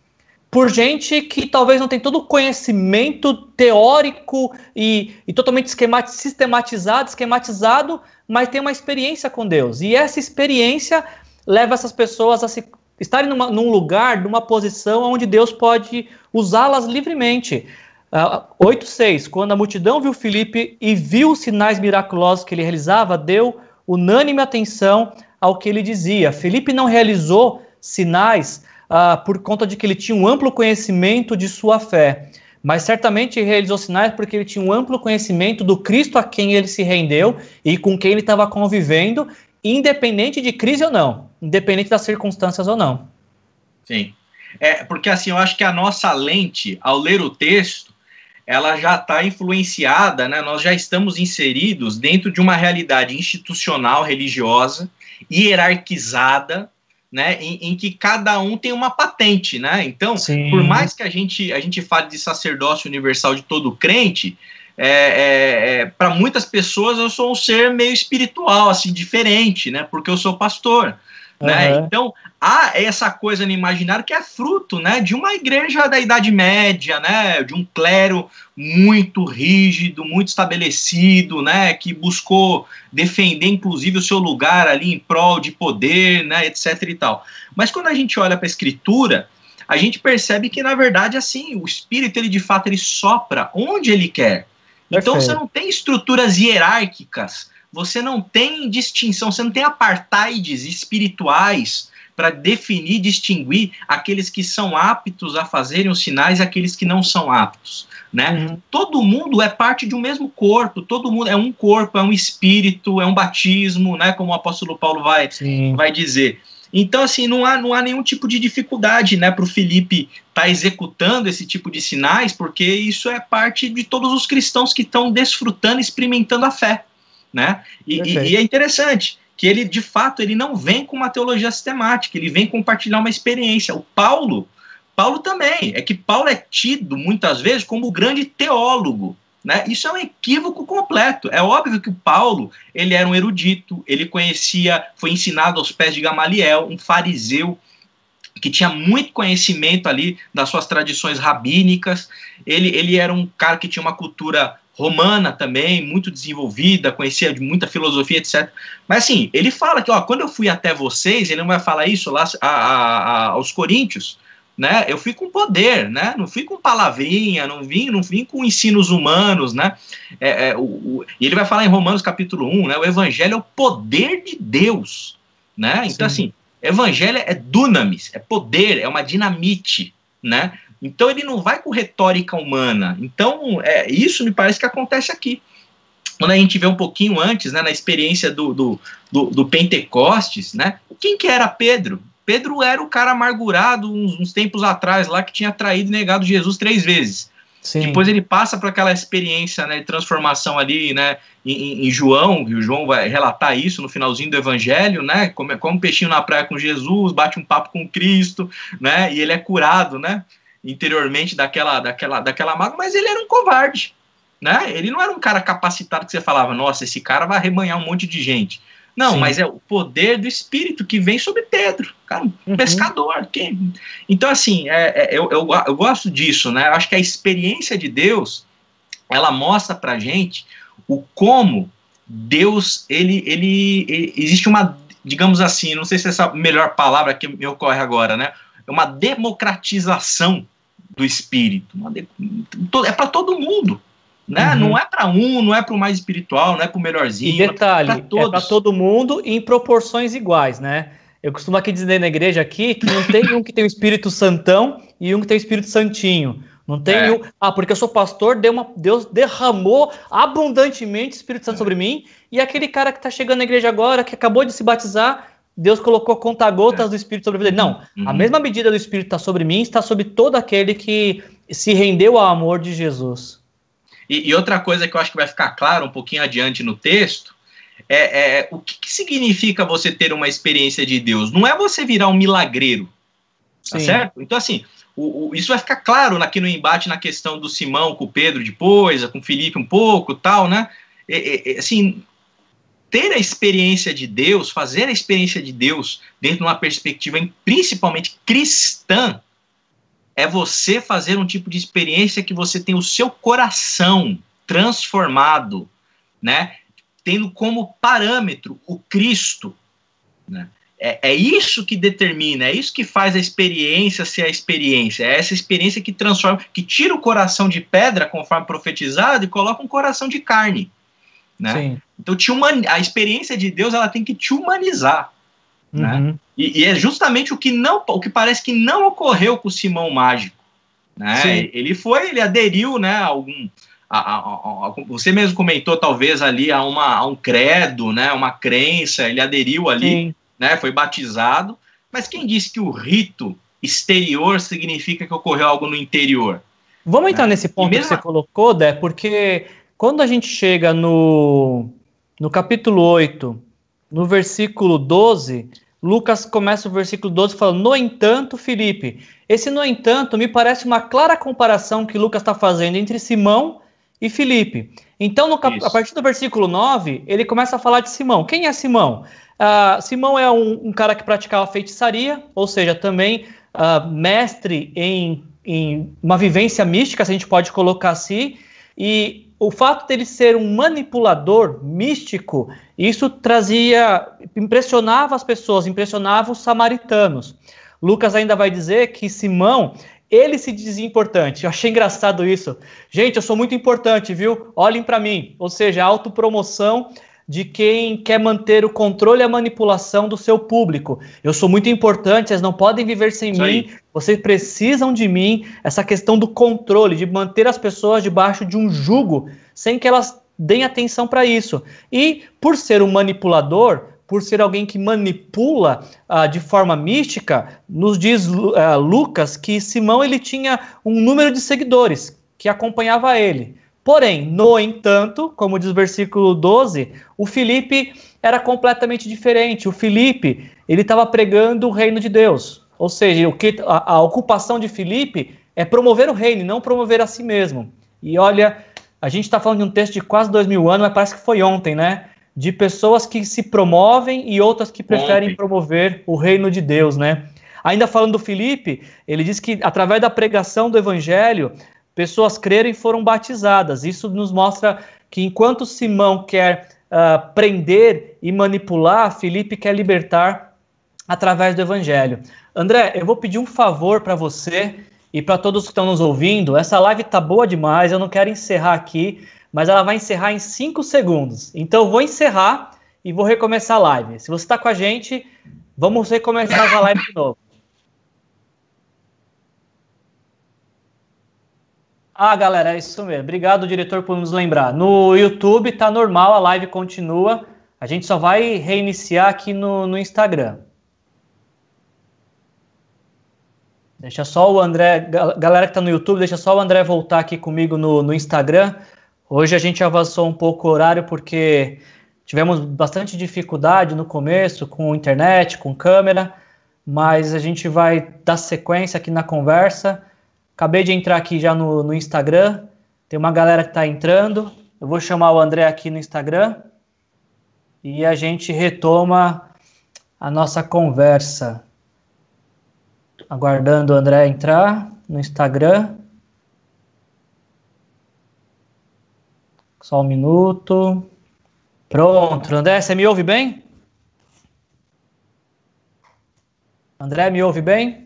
Por gente que talvez não tem todo o conhecimento teórico e, e totalmente sistematizado, esquematizado, mas tem uma experiência com Deus. E essa experiência leva essas pessoas a se, estarem numa, num lugar, numa posição onde Deus pode usá-las livremente. Uh, 8,6 Quando a multidão viu Filipe e viu os sinais miraculosos que ele realizava, deu unânime atenção ao que ele dizia. Filipe não realizou sinais uh, por conta de que ele tinha um amplo conhecimento de sua fé, mas certamente realizou sinais porque ele tinha um amplo conhecimento do Cristo a quem ele se rendeu e com quem ele estava convivendo, independente de crise ou não, independente das circunstâncias ou não. Sim. É, porque assim, eu acho que a nossa lente, ao ler o texto, ela já está influenciada, né? nós já estamos inseridos dentro de uma realidade institucional, religiosa, hierarquizada, né, em, em, que cada um tem uma patente, né? Então, Sim. por mais que a gente a gente fale de sacerdócio universal de todo crente, é, é, é, para muitas pessoas eu sou um ser meio espiritual, assim, diferente, né? Porque eu sou pastor. Uhum. Né? Então, há essa coisa no imaginário que é fruto né, de uma igreja da Idade Média, né, de um clero muito rígido, muito estabelecido, né, que buscou defender, inclusive, o seu lugar ali em prol de poder, né, etc. e tal. Mas quando a gente olha para a Escritura, a gente percebe que, na verdade, assim, o Espírito, ele de fato, ele sopra onde ele quer. Então, você não tem estruturas hierárquicas você não tem distinção, você não tem apartheids espirituais para definir, distinguir aqueles que são aptos a fazerem os sinais e aqueles que não são aptos. Né? Uhum. Todo mundo é parte de um mesmo corpo, todo mundo é um corpo, é um espírito, é um batismo, né? como o apóstolo Paulo vai, vai dizer. Então, assim, não há, não há nenhum tipo de dificuldade né, para o Felipe estar tá executando esse tipo de sinais, porque isso é parte de todos os cristãos que estão desfrutando, experimentando a fé. Né? E, e, e, é interessante que ele, de fato, ele não vem com uma teologia sistemática, ele vem compartilhar uma experiência. O Paulo, Paulo também, é que Paulo é tido muitas vezes como o grande teólogo. Né? Isso é um equívoco completo. É óbvio que o Paulo ele era um erudito, ele conhecia, foi ensinado aos pés de Gamaliel, um fariseu que tinha muito conhecimento ali das suas tradições rabínicas. Ele, ele era um cara que tinha uma cultura romana também, muito desenvolvida, conhecia de muita filosofia, etc. Mas assim, ele fala que, ó, quando eu fui até vocês, ele não vai falar isso lá a, a, a, aos coríntios, né? Eu fui com poder, né? Não fui com palavrinha, não vim, não vim com ensinos humanos, né? É, é, o, o, e ele vai falar em Romanos capítulo 1, né? O evangelho é o poder de Deus, né? Então, Sim. assim, evangelho é dunamis, é poder, é uma dinamite, né? Então ele não vai com retórica humana. Então, é, isso me parece que acontece aqui. Quando a gente vê um pouquinho antes, né, na experiência do, do, do, do Pentecostes, né? Quem que era Pedro? Pedro era o cara amargurado uns, uns, tempos atrás lá que tinha traído e negado Jesus três vezes. Sim. Depois ele passa para aquela experiência né, de transformação ali né, em, em, João, e o João vai relatar isso no finalzinho do evangelho, né? Come, come um peixinho na praia com Jesus, bate um papo com Cristo, né? E ele é curado, né? Interiormente daquela, daquela, daquela mágoa, mas ele era um covarde. Né? Ele não era um cara capacitado que você falava, nossa, esse cara vai arrebanhar um monte de gente. Não, Sim. mas é o poder do Espírito que vem sobre Pedro, cara, um uhum. pescador. Que... Então, assim, é, é, eu, eu, eu, gosto disso, né? Eu acho que a experiência de Deus, ela mostra pra gente o como Deus, ele, ele, ele existe uma, digamos assim, não sei se é essa a melhor palavra que me ocorre agora, né? É uma democratização do Espírito. De, é para todo mundo. Né? Uhum. Não é para um, não é para o mais espiritual, não é para o melhorzinho. E detalhe, é para todo mundo em proporções iguais, né? Eu costumo aqui dizer na igreja aqui que não tem um que tem o Espírito Santão e um que tem o Espírito Santinho. Não tem é. um. Ah, porque eu sou pastor, uma, Deus derramou abundantemente o Espírito Santo é. sobre mim. E aquele cara que está chegando na igreja agora, que acabou de se batizar, Deus colocou conta-gotas é. do Espírito sobre ele. Não, uhum. a mesma medida do Espírito está sobre mim, está sobre todo aquele que se rendeu ao amor de Jesus. E, e, outra coisa que eu acho que vai ficar claro um pouquinho adiante no texto é, é o que, que, significa você ter uma experiência de Deus. Não é você virar um milagreiro, tá Sim. certo? Então, assim, o, o, isso vai ficar claro aqui no embate na questão do Simão com o Pedro depois, com o Felipe um pouco tal, né? É, é, assim, ter a experiência de Deus, fazer a experiência de Deus dentro de uma perspectiva principalmente cristã, é você fazer um tipo de experiência que você tem o seu coração transformado, né? Tendo como parâmetro o Cristo, né? É, é isso que determina, é isso que faz a experiência ser a experiência. É essa experiência que transforma, que tira o coração de pedra, conforme profetizado, e coloca um coração de carne. Né? Então, te a experiência de Deus ela tem que te humanizar. Né? Uhum. Né? E, e, é justamente o que não, o que parece que não ocorreu com o Simão Mágico. Né? Ele foi, ele aderiu, né, a algum, a, a, a, você mesmo comentou talvez ali a, uma, um credo, né, uma crença, ele aderiu ali, Sim. né, foi batizado. Mas quem disse que o rito exterior significa que ocorreu algo no interior? Vamos entrar né? nesse ponto mesmo... que você colocou, Dé, porque quando a gente chega no, no capítulo 8, no versículo 12, Lucas começa o versículo 12 falando: No entanto, Felipe. Esse no entanto me parece uma clara comparação que Lucas está fazendo entre Simão e Felipe. Então, cap... a partir do versículo 9, ele começa a falar de Simão. Quem é Simão? Uh, Simão é um, um, cara que praticava feitiçaria, ou seja, também uh, mestre em, em uma vivência mística, se a gente pode colocar assim, e o fato dele ser um manipulador místico, isso trazia, impressionava as pessoas, impressionava os samaritanos. Lucas ainda vai dizer que Simão, ele se dizia importante. Eu achei engraçado isso. Gente, eu sou muito importante, viu? Olhem para mim. Ou seja, autopromoção de quem quer manter o controle e a manipulação do seu público. Eu sou muito importante, vocês não podem viver sem Isso mim, aí. vocês precisam de mim. Essa questão do controle, de manter as pessoas debaixo de um jugo, sem que elas deem atenção para isso. E por ser um manipulador, por ser alguém que manipula uh, de forma mística, nos diz uh, Lucas que Simão ele tinha um número de seguidores que acompanhava ele. Porém, no entanto, como diz o versículo 12, o Felipe era completamente diferente. O Felipe, ele estava pregando o reino de Deus. Ou seja, o que, a, a ocupação de Felipe é promover o reino, não promover a si mesmo. E olha, a gente está falando de um texto de quase dois mil anos, mas parece que foi ontem, né? De pessoas que se promovem e outras que preferem ontem. promover o reino de Deus, né? Ainda falando do Felipe, ele diz que através da pregação do evangelho, pessoas creram e foram batizadas. Isso nos mostra que enquanto Simão quer uh, prender e manipular, Felipe quer libertar através do evangelho. André, eu vou pedir um favor para você e para todos que estão nos ouvindo. Essa live tá boa demais, eu não quero encerrar aqui, mas ela vai encerrar em 5 segundos. Então eu vou encerrar e vou recomeçar a live. Se você está com a gente, vamos recomeçar a live de novo. Ah, galera, é isso mesmo. Obrigado, diretor, por nos lembrar. No YouTube tá normal, a live continua. A gente só vai reiniciar aqui no, no Instagram. Deixa só o André, galera que tá no YouTube, deixa só o André voltar aqui comigo no, no Instagram. Hoje a gente avançou um pouco o horário porque tivemos bastante dificuldade no começo com internet, com câmera, mas a gente vai dar sequência aqui na conversa. Acabei de entrar aqui já no, no Instagram. Tem uma galera que está entrando. Eu vou chamar o André aqui no Instagram. E a gente retoma a nossa conversa. Aguardando o André entrar no Instagram. Só um minuto. Pronto, André, você me ouve bem? André, me ouve bem?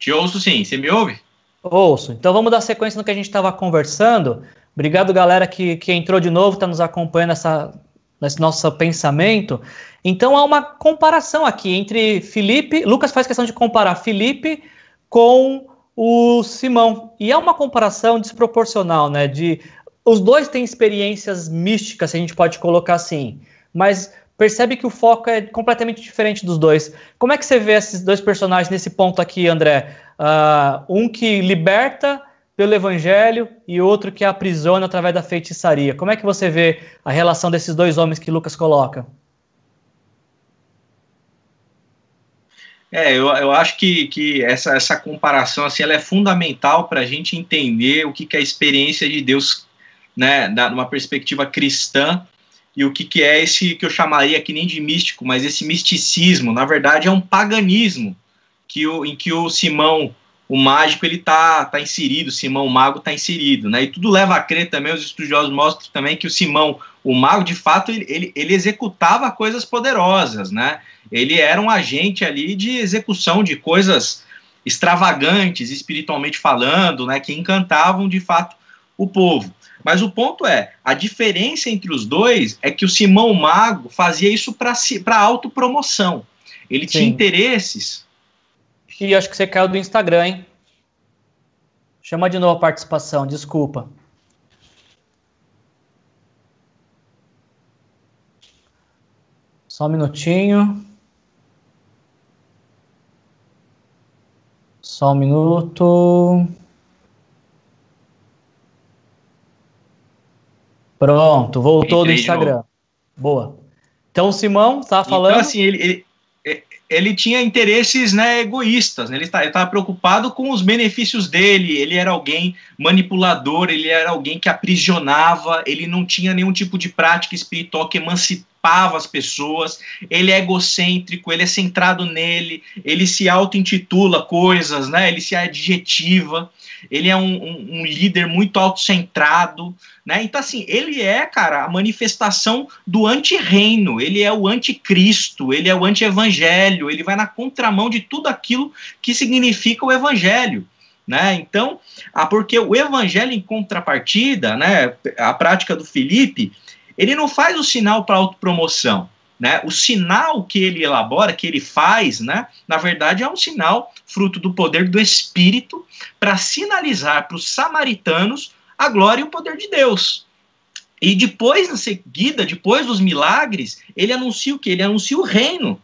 Te ouço sim, você me ouve? Ouço. Então vamos dar sequência no que a gente estava conversando. Obrigado, galera, que, que entrou de novo, está nos acompanhando nessa, nesse nosso pensamento. Então há uma comparação aqui entre Felipe. Lucas faz questão de comparar Felipe com o Simão. E é uma comparação desproporcional, né? De os dois têm experiências místicas, se a gente pode colocar assim. Mas percebe que o foco é completamente diferente dos dois. Como é que você vê esses dois personagens nesse ponto aqui, André? Uh, um que liberta pelo evangelho e outro que aprisiona através da feitiçaria. Como é que você vê a relação desses dois homens que Lucas coloca? É, eu, eu acho que, que essa, essa comparação assim, ela é fundamental para a gente entender o que, que é a experiência de Deus, né, numa perspectiva cristã, e o que, que é esse que eu chamaria que nem de místico, mas esse misticismo, na verdade é um paganismo que o, em que o Simão, o mágico, ele tá, tá inserido, Simão o mago tá inserido, né? E tudo leva a crer também, os estudiosos mostram também que o Simão, o mago, de fato, ele, ele, ele executava coisas poderosas, né? Ele era um agente ali de execução de coisas extravagantes, espiritualmente falando, né? Que encantavam de fato o povo. Mas o ponto é, a diferença entre os dois é que o Simão Mago fazia isso para autopromoção. Ele Sim. tinha interesses. E acho que você caiu do Instagram, hein? Chama de novo a participação, desculpa. Só um minutinho. Só um minuto. Pronto, voltou do Instagram. Boa. Então o Simão está falando. Então, assim, ele, ele, ele tinha interesses né, egoístas, né? ele tá, estava preocupado com os benefícios dele, ele era alguém manipulador, ele era alguém que aprisionava, ele não tinha nenhum tipo de prática espiritual que emancipava as pessoas, ele é egocêntrico, ele é centrado nele, ele se auto-intitula coisas, né? ele se adjetiva ele é um, um, um líder muito autocentrado, né? Então, assim, ele é, cara, a manifestação do anti-reino, ele é o anticristo, ele é o anti-evangelho, ele vai na contramão de tudo aquilo que significa o evangelho. Né? Então, ah, porque o evangelho em contrapartida, né, a prática do Felipe, ele não faz o sinal para autopromoção. Né? O sinal que ele elabora, que ele faz, né, na verdade é um sinal fruto do poder do Espírito para sinalizar para os samaritanos a glória e o poder de Deus. E depois, na seguida, depois dos milagres, ele anuncia o que? Ele anuncia o reino.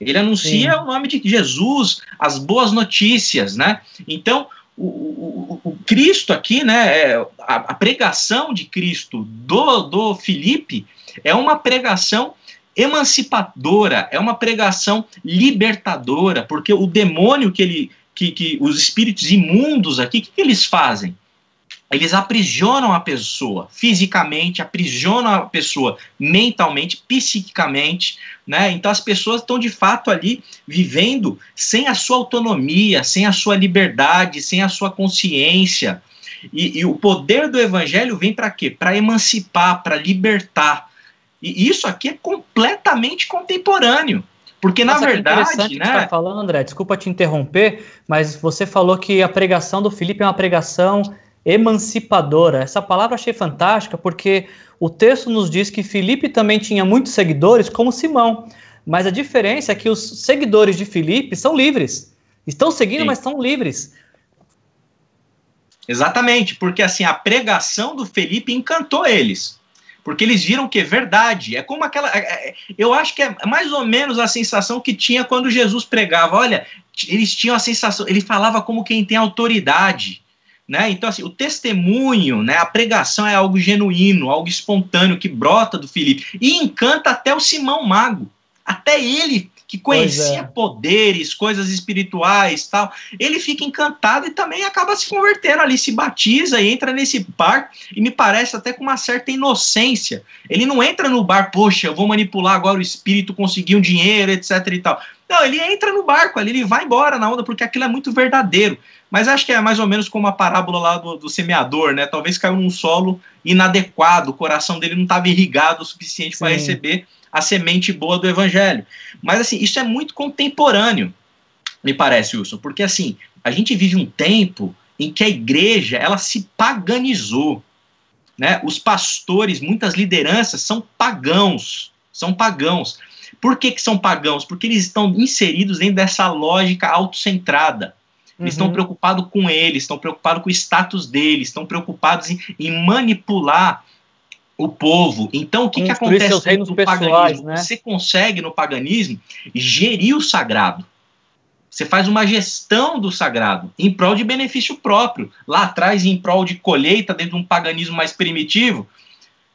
Ele anuncia Sim. o nome de Jesus, as boas notícias, né? Então, o, o, o Cristo aqui, né? É, a, a, pregação de Cristo do, do Filipe é uma pregação emancipadora, é uma pregação libertadora, porque o demônio que ele, que, que os espíritos imundos aqui, o que, que eles fazem? eles aprisionam a pessoa fisicamente, aprisionam a pessoa mentalmente, psiquicamente, né? Então as pessoas estão de fato ali vivendo sem a sua autonomia, sem a sua liberdade, sem a sua consciência. E, e o poder do evangelho vem para quê? Para emancipar, para libertar. E isso aqui é completamente contemporâneo. Porque, Nossa, na verdade. interessante né? que você está falando, André. Desculpa te interromper, mas você falou que a pregação do Felipe é uma pregação emancipadora. Essa palavra achei fantástica porque o texto nos diz que Filipe também tinha muitos seguidores, como Simão. Mas a diferença é que os seguidores de Filipe são livres. Estão seguindo, Sim. mas são livres. Exatamente, porque assim a pregação do Felipe encantou eles. Porque eles viram que é verdade. É como aquela. É, é, eu acho que é mais ou menos a sensação que tinha quando Jesus pregava. Olha, eles tinham a sensação. Ele falava como quem tem autoridade. Né? Então, assim, o testemunho, né, a pregação é algo genuíno, algo espontâneo que brota do Filipe e encanta até o Simão Mago. Até ele, que conhecia é. poderes, coisas espirituais tal, ele fica encantado e também acaba se convertendo ali, se batiza e entra nesse bar, e me parece até com uma certa inocência. Ele não entra no bar, poxa, eu vou manipular agora o espírito, conseguir um dinheiro, etc e tal. Não, ele entra no barco ali, ele vai embora na onda, porque aquilo é muito verdadeiro. Mas acho que é mais ou menos como a parábola lá do, do semeador, né? Talvez caiu num solo inadequado, o coração dele não estava irrigado o suficiente para receber a semente boa do evangelho. Mas assim, isso é muito contemporâneo, me parece, Wilson, porque assim, a gente vive um tempo em que a igreja, ela se paganizou, né? Os pastores, muitas lideranças são pagãos, são pagãos. Por que, que são pagãos? Porque eles estão inseridos dentro dessa lógica autocentrada eles uhum. estão preocupados com eles, estão preocupados com o status deles, estão preocupados em, em, manipular o povo. Então, o que, que acontece no paganismo? Né? Você consegue, no paganismo, gerir o sagrado. Você faz uma gestão do sagrado em prol de benefício próprio. Lá atrás, em prol de colheita, dentro de um paganismo mais primitivo.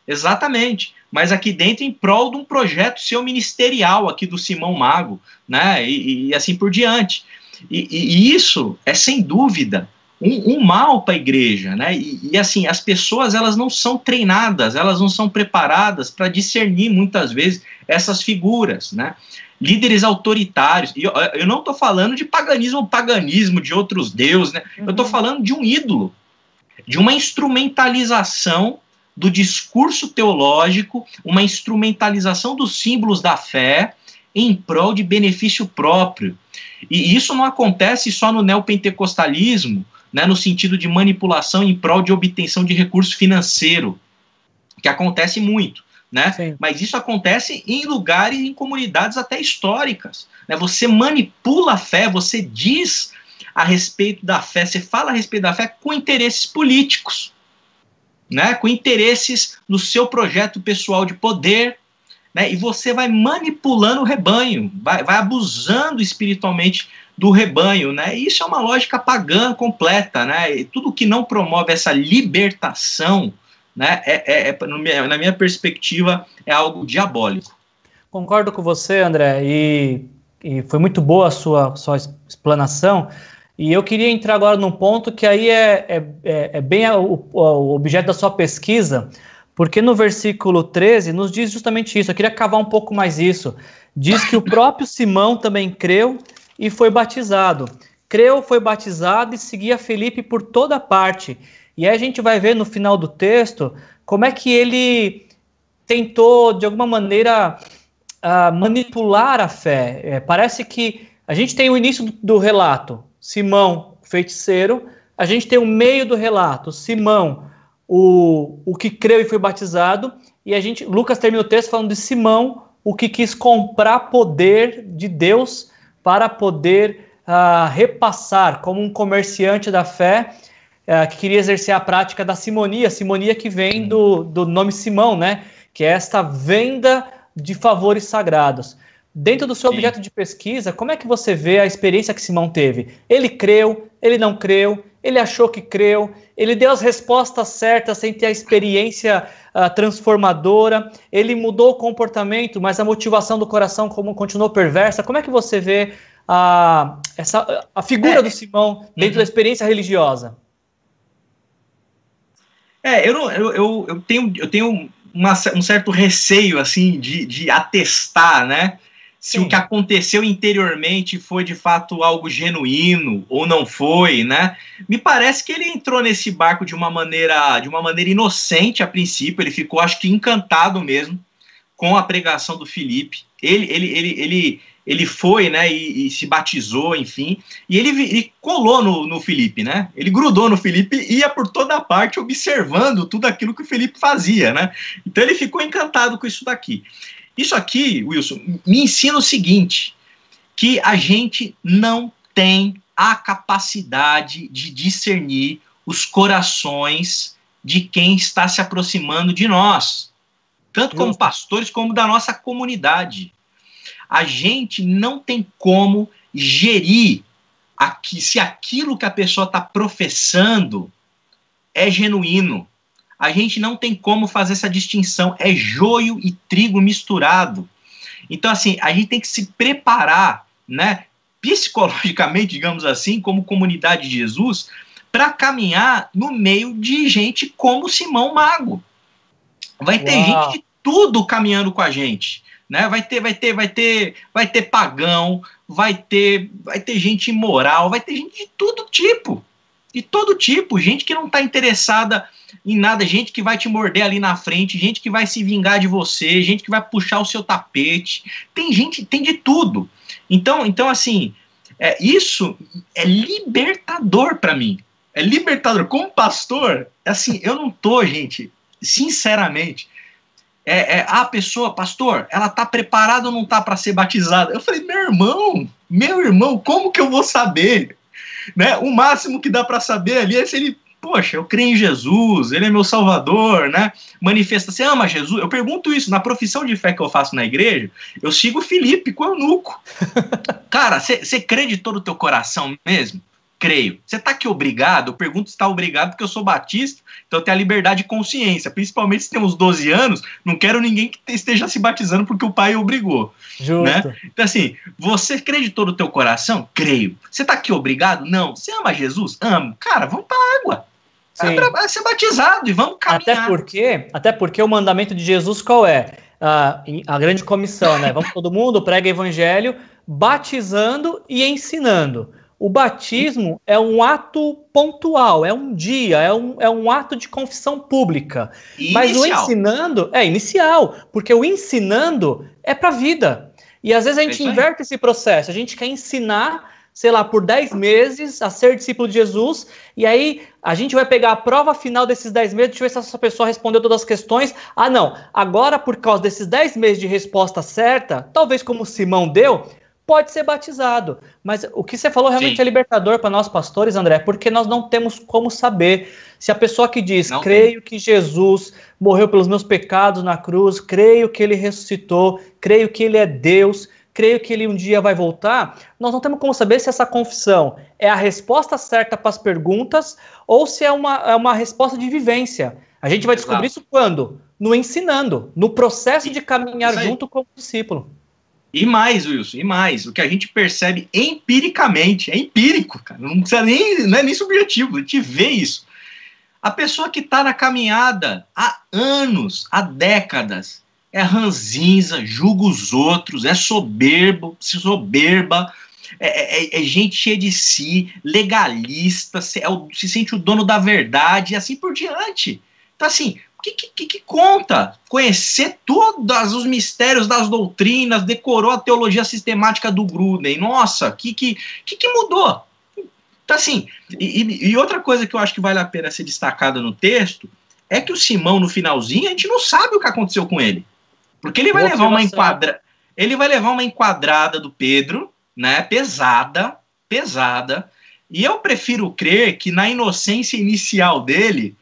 Exatamente. Mas aqui dentro, em prol de um projeto seu ministerial aqui do Simão Mago, né? E, e assim por diante. E, e isso é sem dúvida um, um mal para a igreja, né? E, e, assim, as pessoas elas não são treinadas, elas não são preparadas para discernir muitas vezes essas figuras, né? Líderes autoritários. E eu, eu não estou falando de paganismo, paganismo de outros deuses, né? Uhum. Eu estou falando de um ídolo, de uma instrumentalização do discurso teológico, uma instrumentalização dos símbolos da fé em prol de benefício próprio. E isso não acontece só no neopentecostalismo, né, no sentido de manipulação em prol de obtenção de recurso financeiro, que acontece muito. Né? Mas isso acontece em lugares, em comunidades até históricas. Né? Você manipula a fé, você diz a respeito da fé, você fala a respeito da fé com interesses políticos, né? com interesses no seu projeto pessoal de poder, né? E você vai manipulando o rebanho, vai, vai abusando espiritualmente do rebanho, né? E isso é uma lógica pagã completa, né? E tudo que não promove essa libertação, né? É, é, é, na minha perspectiva, é algo diabólico. Concordo com você, André, e, e foi muito boa a sua, sua explanação. E eu queria entrar agora num ponto que aí é, é, é, é bem o, o objeto da sua pesquisa, porque no versículo 13 nos diz justamente isso. Eu queria cavar um pouco mais isso. Diz que o próprio Simão também creu e foi batizado. Creu, foi batizado e seguia Felipe por toda parte. E aí a gente vai ver no final do texto como é que ele tentou, de alguma maneira, uh, manipular a fé. É, parece que a gente tem o início do, do relato: Simão, feiticeiro, a gente tem o meio do relato, Simão, o, o que creu e foi batizado, e a gente, Lucas termina o texto falando de Simão, o que quis comprar poder de Deus para poder uh, repassar, como um comerciante da fé uh, que queria exercer a prática da simonia, simonia que vem do, do nome Simão, né? Que é esta venda de favores sagrados. Dentro do seu Sim. objeto de pesquisa, como é que você vê a experiência que Simão teve? Ele creu, ele não creu, ele achou que creu, ele deu as respostas certas sem ter a experiência uh, transformadora, ele mudou o comportamento, mas a motivação do coração como continuou perversa. Como é que você vê a, essa, a figura é, do Simão dentro uhum. da experiência religiosa? É, eu, não, eu, eu, eu tenho, eu tenho uma, um certo receio assim de, de atestar, né? Se Sim. o que aconteceu interiormente foi de fato algo genuíno ou não foi, né? Me parece que ele entrou nesse barco de uma maneira, de uma maneira inocente a princípio, ele ficou acho que encantado mesmo com a pregação do Felipe. Ele ele ele ele, ele foi, né, e, e se batizou, enfim, e ele, ele colou no, no Felipe, né? Ele grudou no Felipe e ia por toda parte observando tudo aquilo que o Felipe fazia, né? Então ele ficou encantado com isso daqui. Isso aqui, Wilson, me ensina o seguinte: que a gente não tem a capacidade de discernir os corações de quem está se aproximando de nós, tanto como pastores como da nossa comunidade. A gente não tem como gerir aqui, se aquilo que a pessoa está professando é genuíno a gente não tem como fazer essa distinção. É joio e trigo misturado. Então, assim, a gente tem que se preparar, né, psicologicamente, digamos assim, como comunidade de Jesus, para caminhar no meio de gente como Simão Mago. Vai ter Uau. gente de tudo caminhando com a gente, né? Vai ter, vai ter, vai ter, vai ter pagão, vai ter, vai ter gente imoral, vai ter gente de todo tipo, de todo tipo, gente que não está interessada em nada, gente que vai te morder ali na frente, gente que vai se vingar de você, gente que vai puxar o seu tapete. Tem gente, tem de tudo. Então, então assim, é, isso é libertador para mim. É libertador. Como pastor, assim, eu não tô, gente, sinceramente. É, é, a pessoa, pastor, ela tá preparada ou não tá para ser batizada? Eu falei, meu irmão, meu irmão, como que eu vou saber? Né? O máximo que dá para saber ali é se ele poxa, eu creio em Jesus, ele é meu salvador, né? Manifesta, você ama Jesus? Eu pergunto isso, na profissão de fé que eu faço na igreja, eu sigo Felipe com o eunuco. (laughs) Cara, você crê de todo o teu coração mesmo? Creio. Você está aqui obrigado? Eu pergunto se está obrigado porque eu sou batista, então eu tenho a liberdade de consciência. Principalmente se tem uns 12 anos, não quero ninguém que esteja se batizando porque o pai obrigou. Justo. Né? Então, assim, você crê de todo o teu coração? Creio. Você está aqui obrigado? Não. Você ama Jesus? Amo. Cara, vamos para água. Sim. É para ser batizado e vamos caminhar. Até porque, até porque o mandamento de Jesus qual é? a a grande comissão, né? Vamos todo mundo, prega evangelho, batizando e ensinando. O batismo é um ato pontual, é um dia, é um, é um ato de confissão pública. Inicial. Mas o ensinando é inicial, porque o ensinando é para a vida. E às vezes a gente é inverte esse processo, a gente quer ensinar sei lá, por 10 meses a ser discípulo de Jesus, e aí a gente vai pegar a prova final desses 10 meses, deixa eu ver se essa pessoa respondeu todas as questões. Ah, não, agora por causa desses 10 meses de resposta certa, talvez como Simão deu, pode ser batizado. Mas o que você falou realmente Sim. é libertador para nós pastores, André, porque nós não temos como saber se a pessoa que diz, não creio tem. que Jesus morreu pelos meus pecados na cruz, creio que ele ressuscitou, creio que ele é Deus, creio que ele um dia vai voltar, nós não temos como saber se essa confissão é a resposta certa para as perguntas ou se é uma, é uma resposta de vivência. A gente vai descobrir Exato. isso quando? No ensinando, no processo de caminhar junto com o discípulo. E mais, Wilson, e mais, o que a gente percebe empiricamente, é empírico, cara, não precisa nem, não é nem subjetivo, a gente vê isso. A pessoa que está na caminhada há anos, há décadas, é ranzinza, julga os outros, é soberbo, soberba, é, é, é, gente cheia de si, legalista, se, é o, se sente o dono da verdade e assim por diante. Então, assim, que, que, que, conta? Conhecer todos os mistérios das doutrinas, decorou a teologia sistemática do Gruden. Nossa, o que, que, que, que mudou? Então, assim, e, e, outra coisa que eu acho que vale a pena ser destacada no texto é que o Simão, no finalzinho, a gente não sabe o que aconteceu com ele. Porque ele vai Boa levar uma enquadra... Ele vai levar uma enquadrada do Pedro, né? Pesada, pesada. E eu prefiro crer que na inocência inicial dele,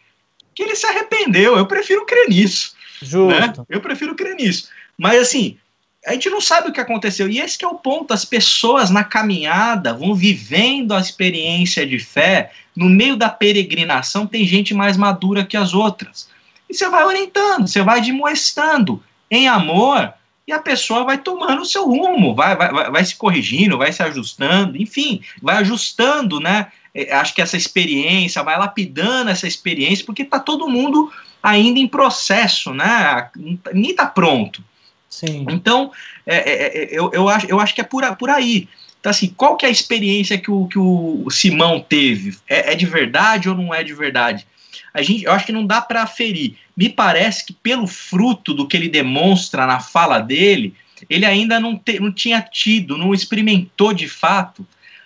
que ele se arrependeu. Eu prefiro crer nisso. Justo. Né? Eu prefiro crer nisso. Mas assim, a gente não sabe o que aconteceu. E esse é o ponto. As pessoas na caminhada vão vivendo a experiência de fé. No meio da peregrinação tem gente mais madura que as outras. E você vai orientando, você vai demoestando em amor e a pessoa vai tomando o seu rumo, vai, vai, vai, vai se corrigindo, vai se ajustando, enfim, vai ajustando, né? É, acho que essa experiência, vai lapidando essa experiência, porque está todo mundo ainda em processo, né? Nem está pronto. Sim. Então, é, é, é, eu, eu, acho, eu acho que é por, por aí. Então, assim, qual que é a experiência que o, que o Simão teve? É, é de verdade ou não é de verdade? A gente, eu acho que não dá para aferir. Me parece que pelo fruto do que ele demonstra na fala dele, ele ainda não, te, não tinha tido, não experimentou de fato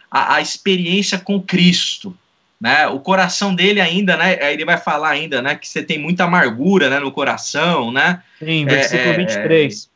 a, a experiência com Cristo. Né? O coração dele ainda, né? Ele vai falar ainda, né? Que você tem muita amargura, né? No coração, né? Sim, versículo é, 23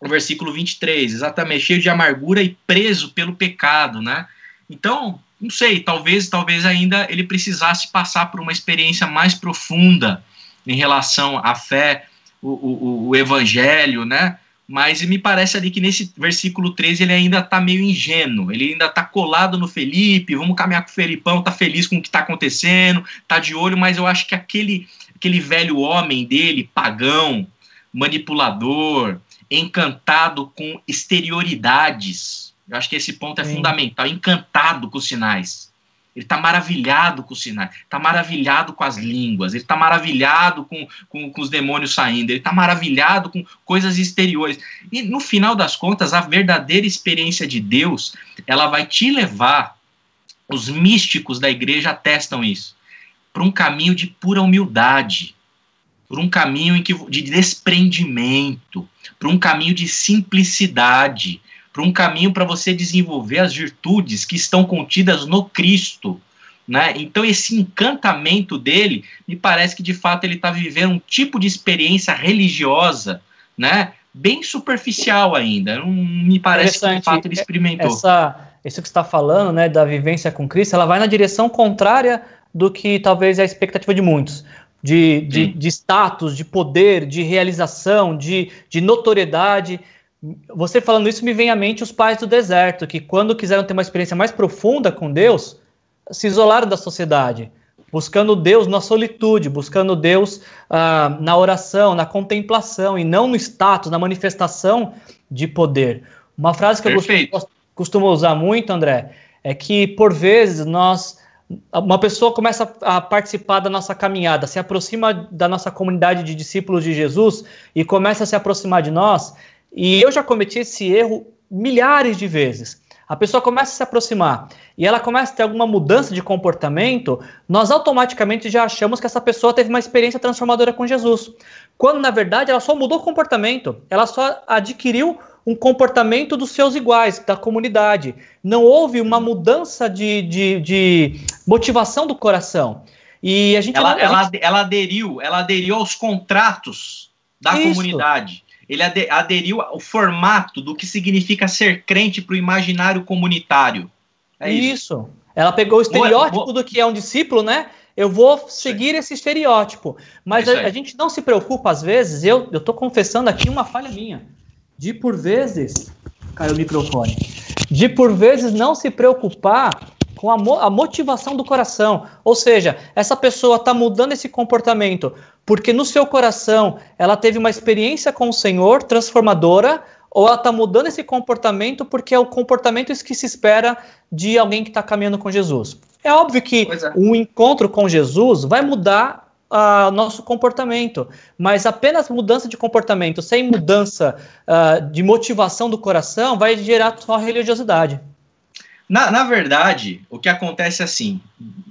o versículo 23, exatamente, cheio de amargura e preso pelo pecado, né? Então, não sei, talvez, talvez ainda ele precisasse passar por uma experiência mais profunda em relação à fé, o, o, o evangelho, né? Mas me parece ali que nesse versículo 13 ele ainda está meio ingênuo, ele ainda está colado no Felipe, vamos caminhar com o Felipão, tá feliz com o que está acontecendo, tá de olho, mas eu acho que aquele, aquele velho homem dele, pagão, manipulador, encantado com exterioridades. Eu acho que esse ponto é Sim. fundamental. Encantado com os sinais. Ele está maravilhado com os sinais, está maravilhado com as línguas, ele está maravilhado com, com, com, os demônios saindo, ele está maravilhado com coisas exteriores. E no final das contas, a verdadeira experiência de Deus, ela vai te levar, os místicos da igreja atestam isso, para um caminho de pura humildade, por um caminho em que, de desprendimento, para um caminho de simplicidade, para um caminho para você desenvolver as virtudes que estão contidas no Cristo. Né? Então, esse encantamento dele, me parece que de fato ele está vivendo um tipo de experiência religiosa, né? bem superficial ainda. Não me parece que de fato ele experimentou. Essa, isso que você está falando, né, da vivência com Cristo, ela vai na direção contrária do que talvez é a expectativa de muitos de, de, de, status, de poder, de realização, de, de notoriedade. Você falando isso me vem à mente os pais do deserto, que quando quiseram ter uma experiência mais profunda com Deus, se isolaram da sociedade, buscando Deus na solitude, buscando Deus ah, na oração, na contemplação, e não no status, na manifestação de poder. Uma frase que Perfeito. eu costumo usar muito, André, é que por vezes nós uma pessoa começa a participar da nossa caminhada, se aproxima da nossa comunidade de discípulos de Jesus e começa a se aproximar de nós. E eu já cometi esse erro milhares de vezes. A pessoa começa a se aproximar e ela começa a ter alguma mudança de comportamento, nós automaticamente já achamos que essa pessoa teve uma experiência transformadora com Jesus. Quando na verdade ela só mudou o comportamento, ela só adquiriu um comportamento dos seus iguais, da comunidade. Não houve uma mudança de, de, de motivação do coração. E a gente ela, ela, gente... ela aderiu, ela aderiu aos contratos da Isso. comunidade. Ele aderiu ao formato do que significa ser crente para o imaginário comunitário. É isso. isso. Ela pegou o estereótipo do que é um discípulo, né? Eu vou seguir esse estereótipo. Mas é a, a, gente não se preocupa, às vezes, eu estou confessando aqui uma falha minha de por vezes, caiu o microfone, de por vezes não se preocupar com a, mo a motivação do coração. Ou seja, essa pessoa está mudando esse comportamento porque no seu coração ela teve uma experiência com o Senhor transformadora, ou ela está mudando esse comportamento porque é o comportamento que se espera de alguém que está caminhando com Jesus. É óbvio que é. um encontro com Jesus vai mudar uh, nosso comportamento. Mas apenas mudança de comportamento sem mudança uh, de motivação do coração vai gerar só religiosidade. Na, na verdade, o que acontece é assim,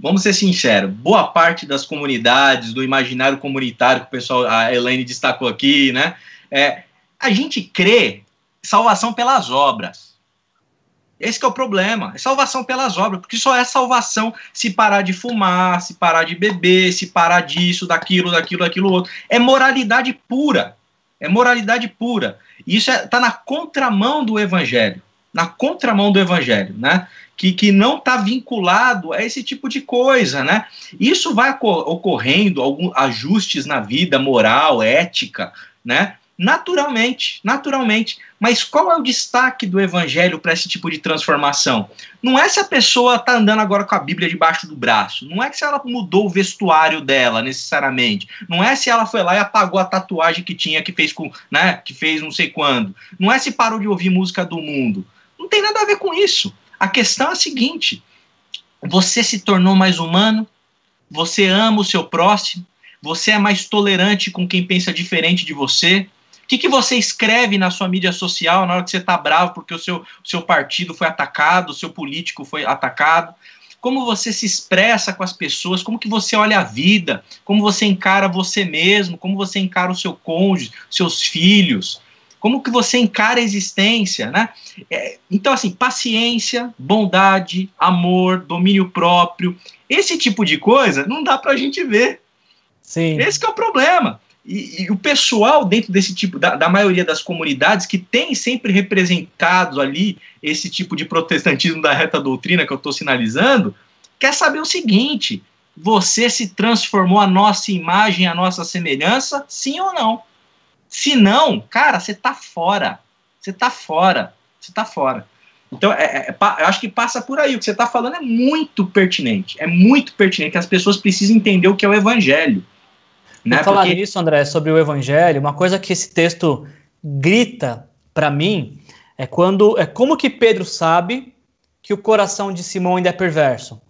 vamos ser sinceros, boa parte das comunidades, do imaginário comunitário que o pessoal, a Elaine destacou aqui, né? É, a gente crê salvação pelas obras. Esse é o problema. É salvação pelas obras, porque só é salvação se parar de fumar, se parar de beber, se parar disso, daquilo, daquilo, daquilo outro. É moralidade pura. É moralidade pura. Isso está é, tá na contramão do evangelho. Na contramão do evangelho, né? Que, que não está vinculado a esse tipo de coisa, né? Isso vai ocorrendo alguns ajustes na vida moral, ética, né? Naturalmente, naturalmente. Mas qual é o destaque do evangelho para esse tipo de transformação? Não é se a pessoa está andando agora com a Bíblia debaixo do braço. Não é que se ela mudou o vestuário dela, necessariamente. Não é se ela foi lá e apagou a tatuagem que tinha, que fez com, né, que fez não sei quando. Não é se parou de ouvir música do mundo. Não tem nada a ver com isso. A questão é a seguinte: você se tornou mais humano, você ama o seu próximo, você é mais tolerante com quem pensa diferente de você, o que, que você escreve na sua mídia social na hora que você está bravo porque o seu, seu partido foi atacado, o seu político foi atacado? Como você se expressa com as pessoas, como que você olha a vida, como você encara você mesmo, como você encara o seu cônjuge, seus filhos, como que você encara a existência, né? É, então, assim, paciência, bondade, amor, domínio próprio, esse tipo de coisa não dá para a gente ver. Sim. Esse é o problema. E, e, o pessoal dentro desse tipo, da, da, maioria das comunidades, que tem sempre representado ali esse tipo de protestantismo da reta doutrina que eu estou sinalizando, quer saber o seguinte: você se transformou a nossa imagem, a nossa semelhança, sim ou não? Se não, cara, você está fora. Você está fora. Você está fora. Então, é, é, é eu acho que passa por aí. O que você está falando é muito pertinente. É muito pertinente. As pessoas precisam entender o que é o evangelho. Né? falar Porque... nisso, André, sobre o Evangelho, uma coisa que esse texto grita para mim é quando é como que Pedro sabe que o coração de Simão ainda é perverso.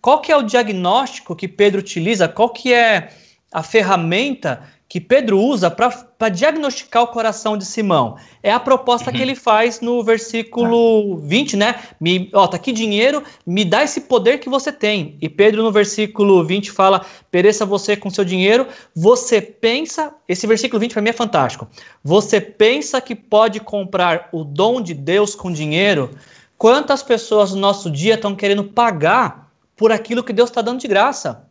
Qual que é o diagnóstico que Pedro utiliza? Qual que é a ferramenta que Pedro usa para diagnosticar o coração de Simão. É a proposta uhum. que ele faz no versículo 20, né? Me, ó, tá aqui dinheiro, me dá esse poder que você tem. E Pedro no versículo 20 fala: pereça você com seu dinheiro. Você pensa, esse versículo 20 para mim é fantástico. Você pensa que pode comprar o dom de Deus com dinheiro? Quantas pessoas no nosso dia estão querendo pagar por aquilo que Deus está dando de graça?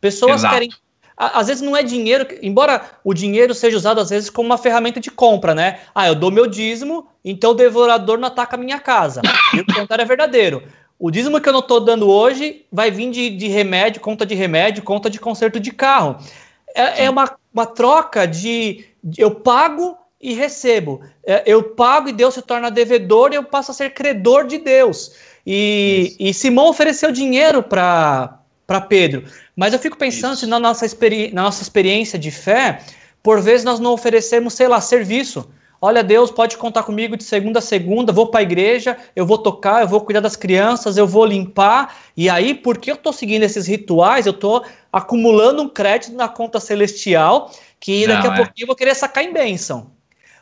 Pessoas Exato. querem às vezes não é dinheiro, embora o dinheiro seja usado às vezes como uma ferramenta de compra, né? Ah, eu dou meu dízimo, então o devorador não ataca a minha casa. E o contrário é verdadeiro. O dízimo que eu não estou dando hoje vai vir de, de, remédio, conta de remédio, conta de conserto de carro. É, é uma, uma troca de, de, eu pago e recebo. É, eu pago e Deus se torna devedor e eu passo a ser credor de Deus. E, e Simão ofereceu dinheiro para Pedro. Mas eu fico pensando Isso. se na nossa, na nossa experiência de fé, por vezes nós não oferecemos, sei lá, serviço. Olha, Deus pode contar comigo de segunda a segunda, vou para a igreja, eu vou tocar, eu vou cuidar das crianças, eu vou limpar. E aí, porque eu estou seguindo esses rituais, eu estou acumulando um crédito na conta celestial que daqui não, a é. pouquinho eu vou querer sacar em bênção.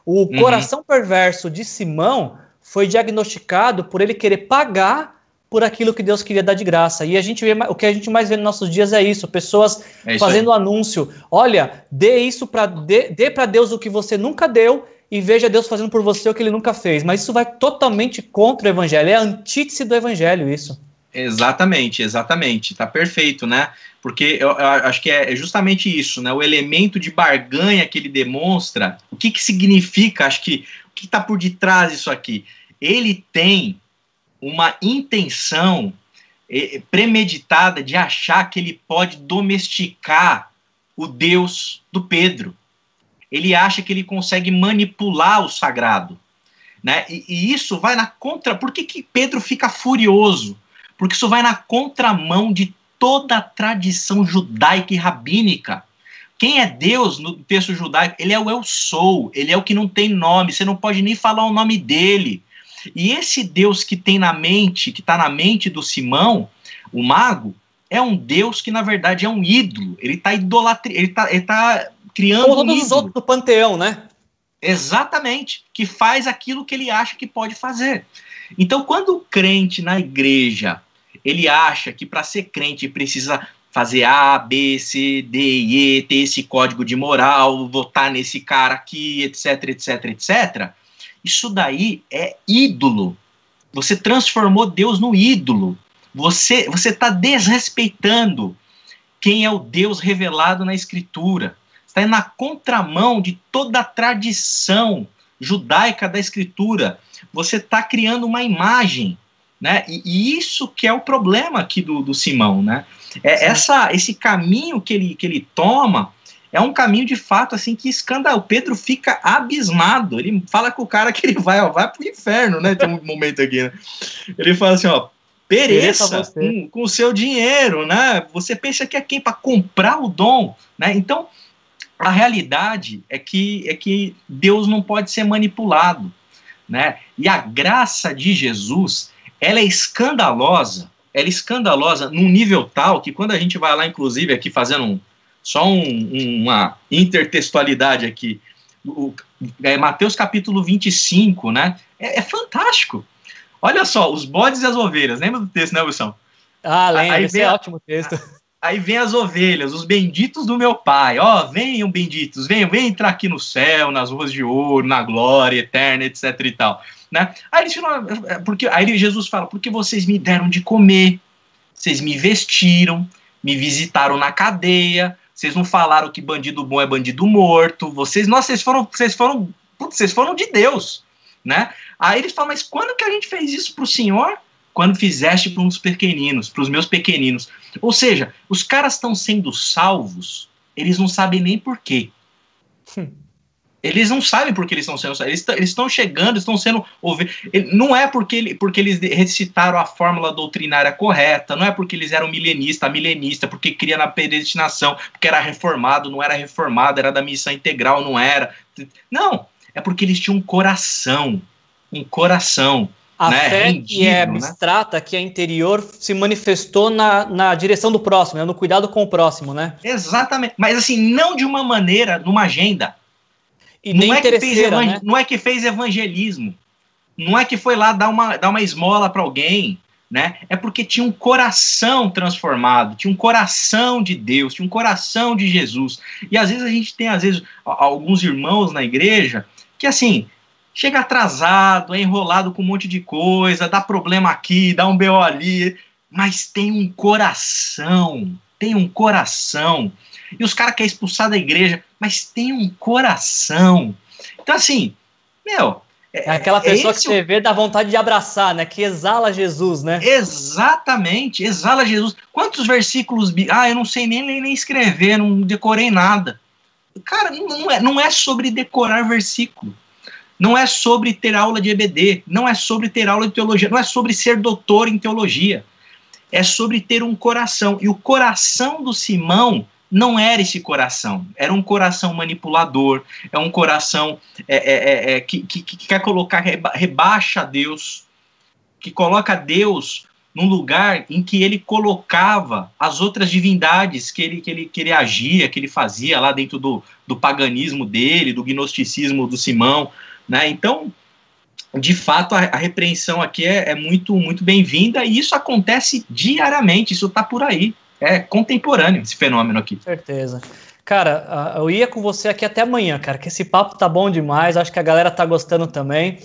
O uhum. coração perverso de Simão foi diagnosticado por ele querer pagar por aquilo que Deus queria dar de graça. E a gente vê, o que a gente mais vê nos nossos dias é isso, pessoas é isso fazendo aí. anúncio. Olha, dê isso para dê, dê para Deus o que você nunca deu e veja Deus fazendo por você o que ele nunca fez. Mas isso vai totalmente contra o evangelho, é a antítese do evangelho isso. Exatamente, exatamente. Tá perfeito, né? Porque eu, eu acho que é, é justamente isso, né? O elemento de barganha que ele demonstra, o que que significa, acho que o que está por detrás disso aqui? Ele tem uma intenção eh, premeditada de achar que ele pode domesticar o Deus do Pedro. Ele acha que ele consegue manipular o sagrado. Né? E, e isso vai na contra. Por que, que Pedro fica furioso? Porque isso vai na contramão de toda a tradição judaica e rabínica. Quem é Deus no texto judaico? Ele é o eu sou, ele é o que não tem nome, você não pode nem falar o nome dele. E esse Deus que tem na mente, que está na mente do Simão, o mago, é um Deus que na verdade é um ídolo. Ele está idolatria, ele está tá criando Como um todos ídolo. os outros do panteão, né? Exatamente, que faz aquilo que ele acha que pode fazer. Então, quando o crente na igreja ele acha que para ser crente precisa fazer A, B, C, D e E, ter esse código de moral, votar nesse cara aqui, etc, etc, etc isso daí é ídolo. Você transformou Deus no ídolo. Você você está desrespeitando quem é o Deus revelado na Escritura. Está na contramão de toda a tradição judaica da Escritura. Você está criando uma imagem, né? E, e, isso que é o problema aqui do, do Simão, né? É essa, esse caminho que ele, que ele toma é um caminho de fato assim que escandal. O Pedro fica abismado. Ele fala com o cara que ele vai, ó, vai pro inferno, né? Tem um (laughs) momento aqui, né? Ele fala assim, ó, pereça com, com o seu dinheiro, né? Você pensa que é quem para comprar o dom, né? Então, a realidade é que é que Deus não pode ser manipulado, né? E a graça de Jesus, ela é escandalosa, ela é escandalosa num nível tal que quando a gente vai lá, inclusive aqui fazendo um só um, uma intertextualidade aqui. O, é, Mateus capítulo 25, né? É, é, fantástico. Olha só, os bodes e as ovelhas. Lembra do texto, né, Wilson? Ah, lembro. Esse é ótimo texto. (laughs) Aí vem as ovelhas, os benditos do meu pai. Ó, oh, venham benditos, venham, venham entrar aqui no céu, nas ruas de ouro, na glória eterna, etc e tal. Né? Aí, eles falam, porque, aí Jesus fala, porque vocês me deram de comer, vocês me vestiram, me visitaram na cadeia, vocês não falaram que bandido bom é bandido morto. Vocês, nossa, vocês foram, vocês foram, putz, vocês foram de Deus, né? Aí eles falam, mas quando que a gente fez isso para o Senhor? Quando fizeste para uns pequeninos, para os meus pequeninos. Ou seja, os caras estão sendo salvos, eles não sabem nem por quê. Hum. Eles não sabem por que eles estão sendo eles estão chegando, estão sendo ouvidos. Não é porque, ele, porque eles recitaram a fórmula doutrinária correta, não é porque eles eram milenista, milenista, porque cria na predestinação, porque era reformado, não era reformado, era da missão integral, não era. Não, é porque eles tinham um coração, um coração. A né, fé rendido, que é né? abstrata, né? que é interior, se manifestou na, na direção do próximo, né? no cuidado com o próximo, né? Exatamente. Mas assim, não de uma maneira, numa agenda. E não, é que fez né? não é que fez evangelismo, não é que foi lá dar uma, dar uma esmola para alguém, né? É porque tinha um coração transformado, tinha um coração de Deus, tinha um coração de Jesus. E às vezes a gente tem, às vezes, alguns irmãos na igreja que, assim, chega atrasado, é enrolado com um monte de coisa, dá problema aqui, dá um BO ali, mas tem um coração, tem um coração e os caras querem expulsar da igreja, mas tem um coração. Então, assim, meu. É, é aquela pessoa que você vê dá vontade de abraçar, né? Que exala Jesus, né? Exatamente, exala Jesus. Quantos versículos. Ah, eu não sei nem, nem, nem escrever, não decorei nada. Cara, não é, não é sobre decorar versículo. Não é sobre ter aula de EBD. Não é sobre ter aula de teologia. Não é sobre ser doutor em teologia. É sobre ter um coração. E o coração do Simão não era esse coração, era um coração manipulador, é um coração é, é, é, é que, que, que, quer colocar, reba, rebaixa Deus, que coloca Deus num lugar em que ele colocava as outras divindades que ele, que ele, que ele agia, que ele fazia lá dentro do, do paganismo dele, do gnosticismo do Simão, né? Então, de fato, a, a repreensão aqui é, é muito, muito bem-vinda e isso acontece diariamente, isso está por aí é contemporâneo esse fenômeno aqui. Certeza. Cara, eu ia com você aqui até amanhã, cara, que esse papo tá bom demais, acho que a galera tá gostando também.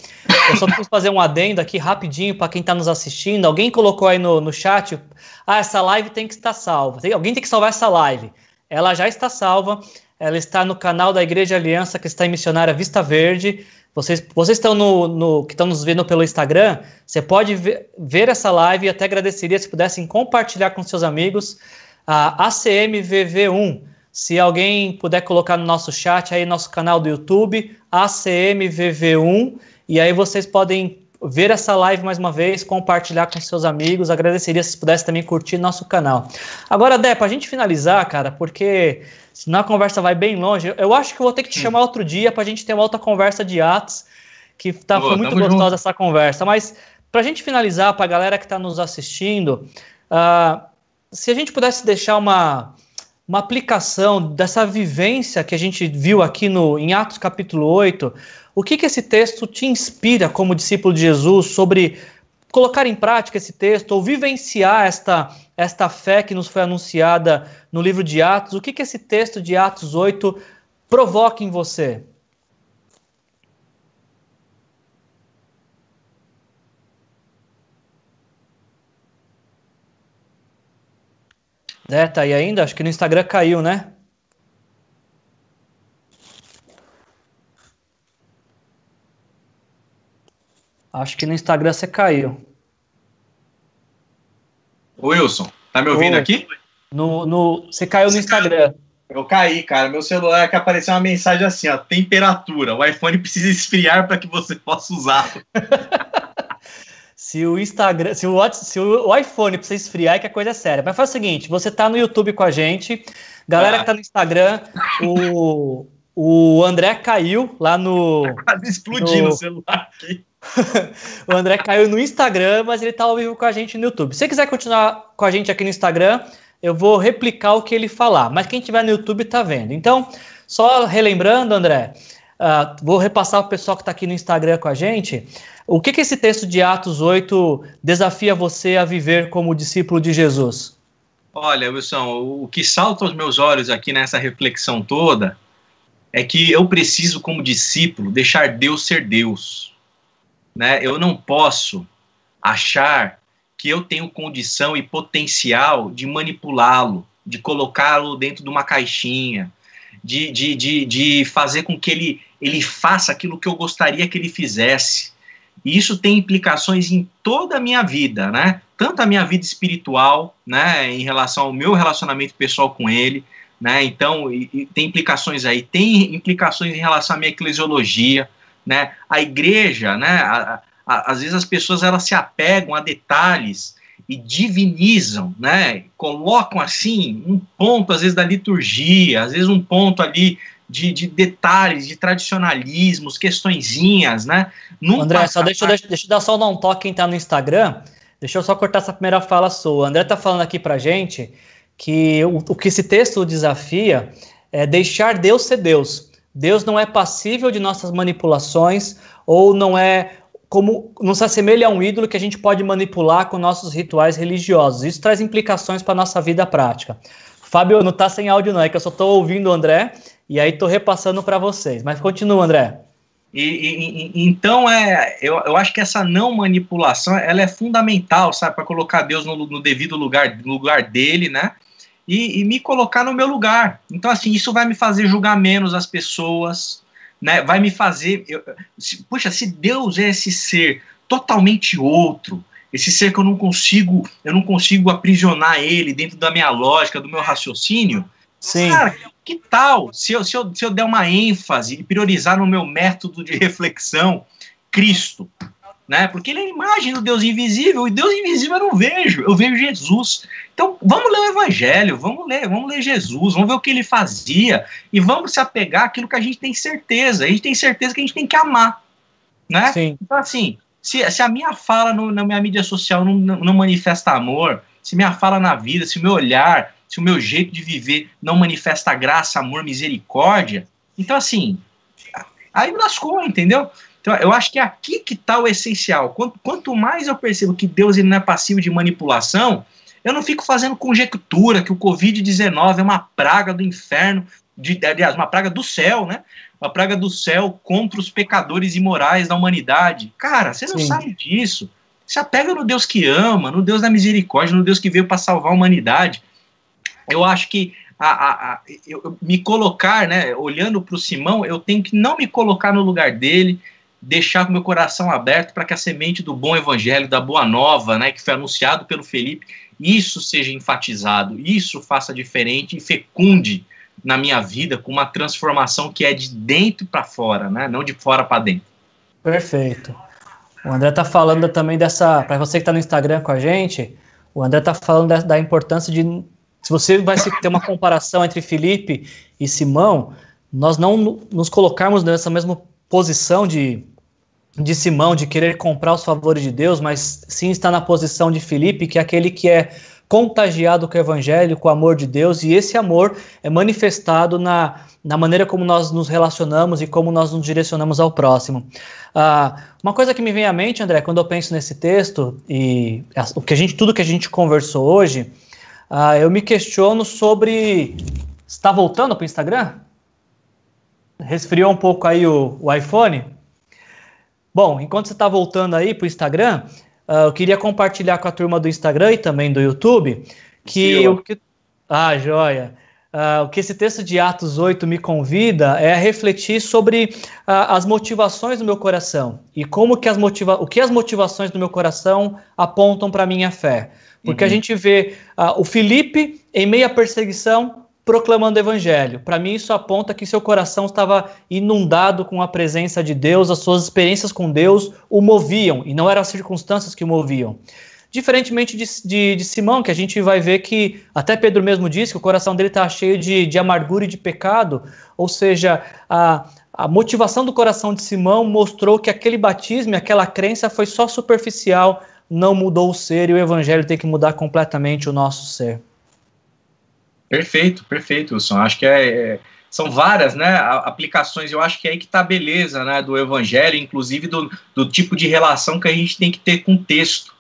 Eu só preciso fazer um adendo aqui rapidinho para quem tá nos assistindo. Alguém colocou aí no, no chat, ah, essa live tem que estar salva. alguém tem que salvar essa live. Ela já está salva, ela está no canal da Igreja Aliança, que está em Missionária Vista Verde. Vocês, vocês estão no, no, que estão nos vendo pelo Instagram, você pode ver, ver, essa live e até agradeceria se pudessem compartilhar com seus amigos a ACMVV1. Se alguém puder colocar no nosso chat aí, nosso canal do YouTube, ACMVV1, e aí vocês podem ver essa live mais uma vez, compartilhar com seus amigos. Agradeceria se pudesse também curtir nosso canal. Agora, Dé, para a gente finalizar, cara, porque senão a conversa vai bem longe, eu acho que vou ter que te chamar outro dia para a gente ter uma outra conversa de Atos, que tá, Boa, foi muito gostosa junto. essa conversa. Mas para a gente finalizar, para a galera que está nos assistindo, uh, se a gente pudesse deixar uma, uma aplicação dessa vivência que a gente viu aqui no, em Atos capítulo 8, o que, que esse texto te inspira como discípulo de Jesus sobre colocar em prática esse texto ou vivenciar esta, esta fé que nos foi anunciada no livro de Atos? O que, que esse texto de Atos 8 provoca em você? É, tá aí ainda? Acho que no Instagram caiu, né? Acho que no Instagram você caiu. Wilson, tá me ouvindo aqui? No, no, você caiu no Instagram. Eu caí, cara. Meu celular que apareceu uma mensagem assim, ó, temperatura. O iPhone precisa esfriar para que você possa usar. (laughs) se o Instagram, se o, se o iPhone precisa esfriar, é que a coisa é séria. Mas faz o seguinte, você tá no YouTube com a gente, galera ah. que tá no Instagram, o, o André caiu lá no... Tá quase explodindo no, o celular aqui. (laughs) o André caiu no Instagram, mas ele tá ao vivo com a gente no YouTube. Se você quiser continuar com a gente aqui no Instagram, eu vou replicar o que ele falar, mas quem tiver no YouTube está vendo. Então, só relembrando, André, uh, vou repassar para o pessoal que está aqui no Instagram com a gente. O que, que esse texto de Atos 8 desafia você a viver como discípulo de Jesus? Olha, Wilson, o que salta aos meus olhos aqui nessa reflexão toda é que eu preciso, como discípulo, deixar Deus ser Deus. Né? Eu não posso achar que eu tenho condição e potencial de manipulá-lo, de colocá-lo dentro de uma caixinha, de, de, de, de fazer com que ele, ele faça aquilo que eu gostaria que ele fizesse. E isso tem implicações em toda a minha vida, né? Tanto a minha vida espiritual, né, em relação ao meu relacionamento pessoal com ele, né? Então, e, e tem implicações aí, tem implicações em relação à minha eclesiologia, né? A igreja, né, a, às vezes as pessoas elas se apegam a detalhes e divinizam, né? Colocam assim um ponto às vezes da liturgia, às vezes um ponto ali de, de detalhes, de tradicionalismos, questõezinhas, né? André, só deixa, deixa, deixa eu dar só um toque quem tá no Instagram. Deixa eu só cortar essa primeira fala sua. O André tá falando aqui pra gente que o, o que esse texto desafia é deixar Deus ser Deus. Deus não é passível de nossas manipulações ou não é como não se assemelha a um ídolo que a gente pode manipular com nossos rituais religiosos. Isso traz implicações para a nossa vida prática. Fábio, não está sem áudio não, é que eu só estou ouvindo o André e aí estou repassando para vocês. Mas continua, André. E, e, então é, eu, eu acho que essa não manipulação ela é fundamental, sabe, para colocar Deus no, no, devido lugar, lugar dele, né? E, e me colocar no meu lugar. Então assim, isso vai me fazer julgar menos as pessoas, né, vai me fazer. Eu, se, puxa, se Deus é esse ser totalmente outro, esse ser que eu não consigo, eu não consigo aprisionar ele dentro da minha lógica, do meu raciocínio. Sim. Cara, que tal se eu, se, eu, se eu der uma ênfase e priorizar no meu método de reflexão Cristo? Né? Porque ele é a imagem do Deus invisível, e Deus invisível eu não vejo, eu vejo Jesus. Então, vamos ler o Evangelho, vamos ler, vamos ler Jesus, vamos ver o que ele fazia, e vamos se apegar àquilo que a gente tem certeza. A gente tem certeza que a gente tem que amar, né? Sim. Então, assim, se, se a minha fala no, na minha mídia social não, não manifesta amor, se minha fala na vida, se o meu olhar, se o meu jeito de viver não manifesta graça, amor, misericórdia, então, assim, aí lascou, entendeu? Então, eu acho que é aqui que está o essencial. Quanto, quanto, mais eu percebo que Deus ele não é passivo de manipulação, eu não fico fazendo conjectura que o Covid-19 é uma praga do inferno, de, aliás, uma praga do céu, né? Uma praga do céu contra os pecadores imorais da humanidade. Cara, você não Sim. sabe disso. Se apega no Deus que ama, no Deus da misericórdia, no Deus que veio para salvar a humanidade. Eu acho que a, a, a eu, me colocar, né, olhando para o Simão, eu tenho que não me colocar no lugar dele, deixar o meu coração aberto para que a semente do bom evangelho, da boa nova, né, que foi anunciado pelo Felipe, isso seja enfatizado, isso faça diferente e fecunde na minha vida com uma transformação que é de dentro para fora, né, não de fora para dentro. Perfeito. O André está falando também dessa, para você que está no Instagram com a gente, o André está falando da, importância de, se você vai ter uma comparação entre Felipe e Simão, nós não nos colocarmos nessa mesma posição de, de Simão, de querer comprar os favores de Deus, mas sim está na posição de Filipe, que é aquele que é contagiado com o evangelho, com o amor de Deus, e esse amor é manifestado na, na maneira como nós nos relacionamos e como nós nos direcionamos ao próximo. Ah, uma coisa que me vem à mente, André, quando eu penso nesse texto e o que a gente, tudo que a gente conversou hoje, ah, eu me questiono sobre. Está voltando para o Instagram? Resfriou um pouco aí o, o iPhone. Bom, enquanto você está voltando aí para o Instagram, uh, eu queria compartilhar com a turma do Instagram e também do YouTube que, o que Ah, joia. Uh, o que esse texto de Atos 8 me convida é a refletir sobre uh, as motivações do meu coração e como que as motiva o que as motivações do meu coração apontam para a minha fé. Porque uhum. a gente vê uh, o Felipe em meia perseguição proclamando o evangelho. Para mim isso aponta que seu coração estava inundado com a presença de Deus, as suas experiências com Deus o moviam e não eram as circunstâncias que o moviam. Diferentemente de, de, de, Simão, que a gente vai ver que, até Pedro mesmo disse que o coração dele está cheio de, de amargura e de pecado, ou seja, a, a motivação do coração de Simão mostrou que aquele batismo, aquela crença foi só superficial, não mudou o ser e o evangelho tem que mudar completamente o nosso ser. Perfeito, perfeito, Wilson. Acho que é, é, são várias né, aplicações, eu acho que é aí que está a beleza né, do evangelho, inclusive do, do tipo de relação que a gente tem que ter com o texto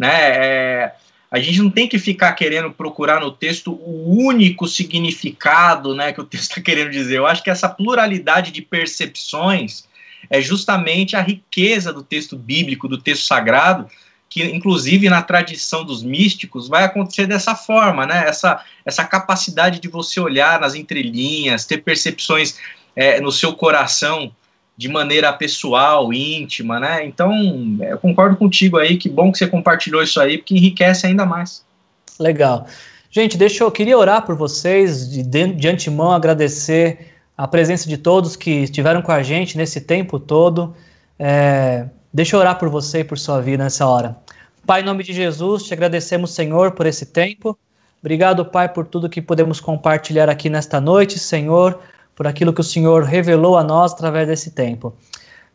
né? É, a gente não tem que ficar querendo procurar no texto o único significado né, que o texto está (laughs) querendo dizer. Eu acho que essa pluralidade de percepções é justamente a riqueza do texto bíblico, do texto sagrado, que inclusive na tradição dos místicos vai acontecer dessa forma, né? Essa, essa capacidade de você olhar nas entrelinhas, ter percepções é, no seu coração de maneira pessoal, íntima, né? Então, eu concordo contigo aí, que bom que você compartilhou isso aí, porque enriquece ainda mais. Legal. Gente, deixa eu queria orar por vocês, de, de antemão agradecer a presença de todos que estiveram com a gente nesse tempo todo. É, deixa eu orar por você e por sua vida nessa hora. Pai, em nome de Jesus, te agradecemos, Senhor, por esse tempo. Obrigado, Pai, por tudo que podemos compartilhar aqui nesta noite, Senhor por aquilo que o Senhor revelou a nós através desse tempo.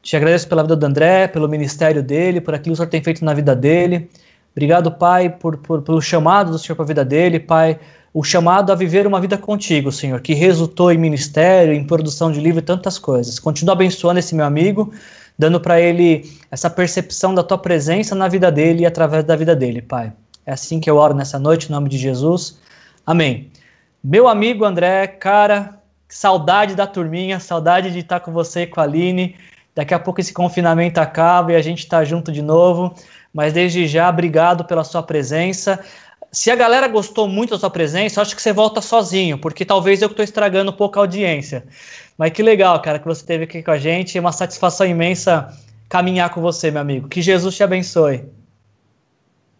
Te agradeço pela vida do André, pelo ministério dele, por aquilo que o Senhor tem feito na vida dele. Obrigado, Pai, por, por, pelo chamado do Senhor para a vida dele, Pai, o chamado a viver uma vida contigo, Senhor, que resultou em ministério, em produção de livro e tantas coisas. Continua abençoando esse meu amigo, dando para ele essa percepção da tua presença na vida dele e através da vida dele, Pai. É assim que eu oro nessa noite, em nome de Jesus. Amém. Meu amigo André, cara, Saudade da turminha, saudade de estar com você e com a Aline. Daqui a pouco esse confinamento acaba e a gente está junto de novo. Mas desde já, obrigado pela sua presença. Se a galera gostou muito da sua presença, acho que você volta sozinho, porque talvez eu estou estragando um pouco a audiência. Mas que legal, cara, que você esteve aqui com a gente. É uma satisfação imensa caminhar com você, meu amigo. Que Jesus te abençoe.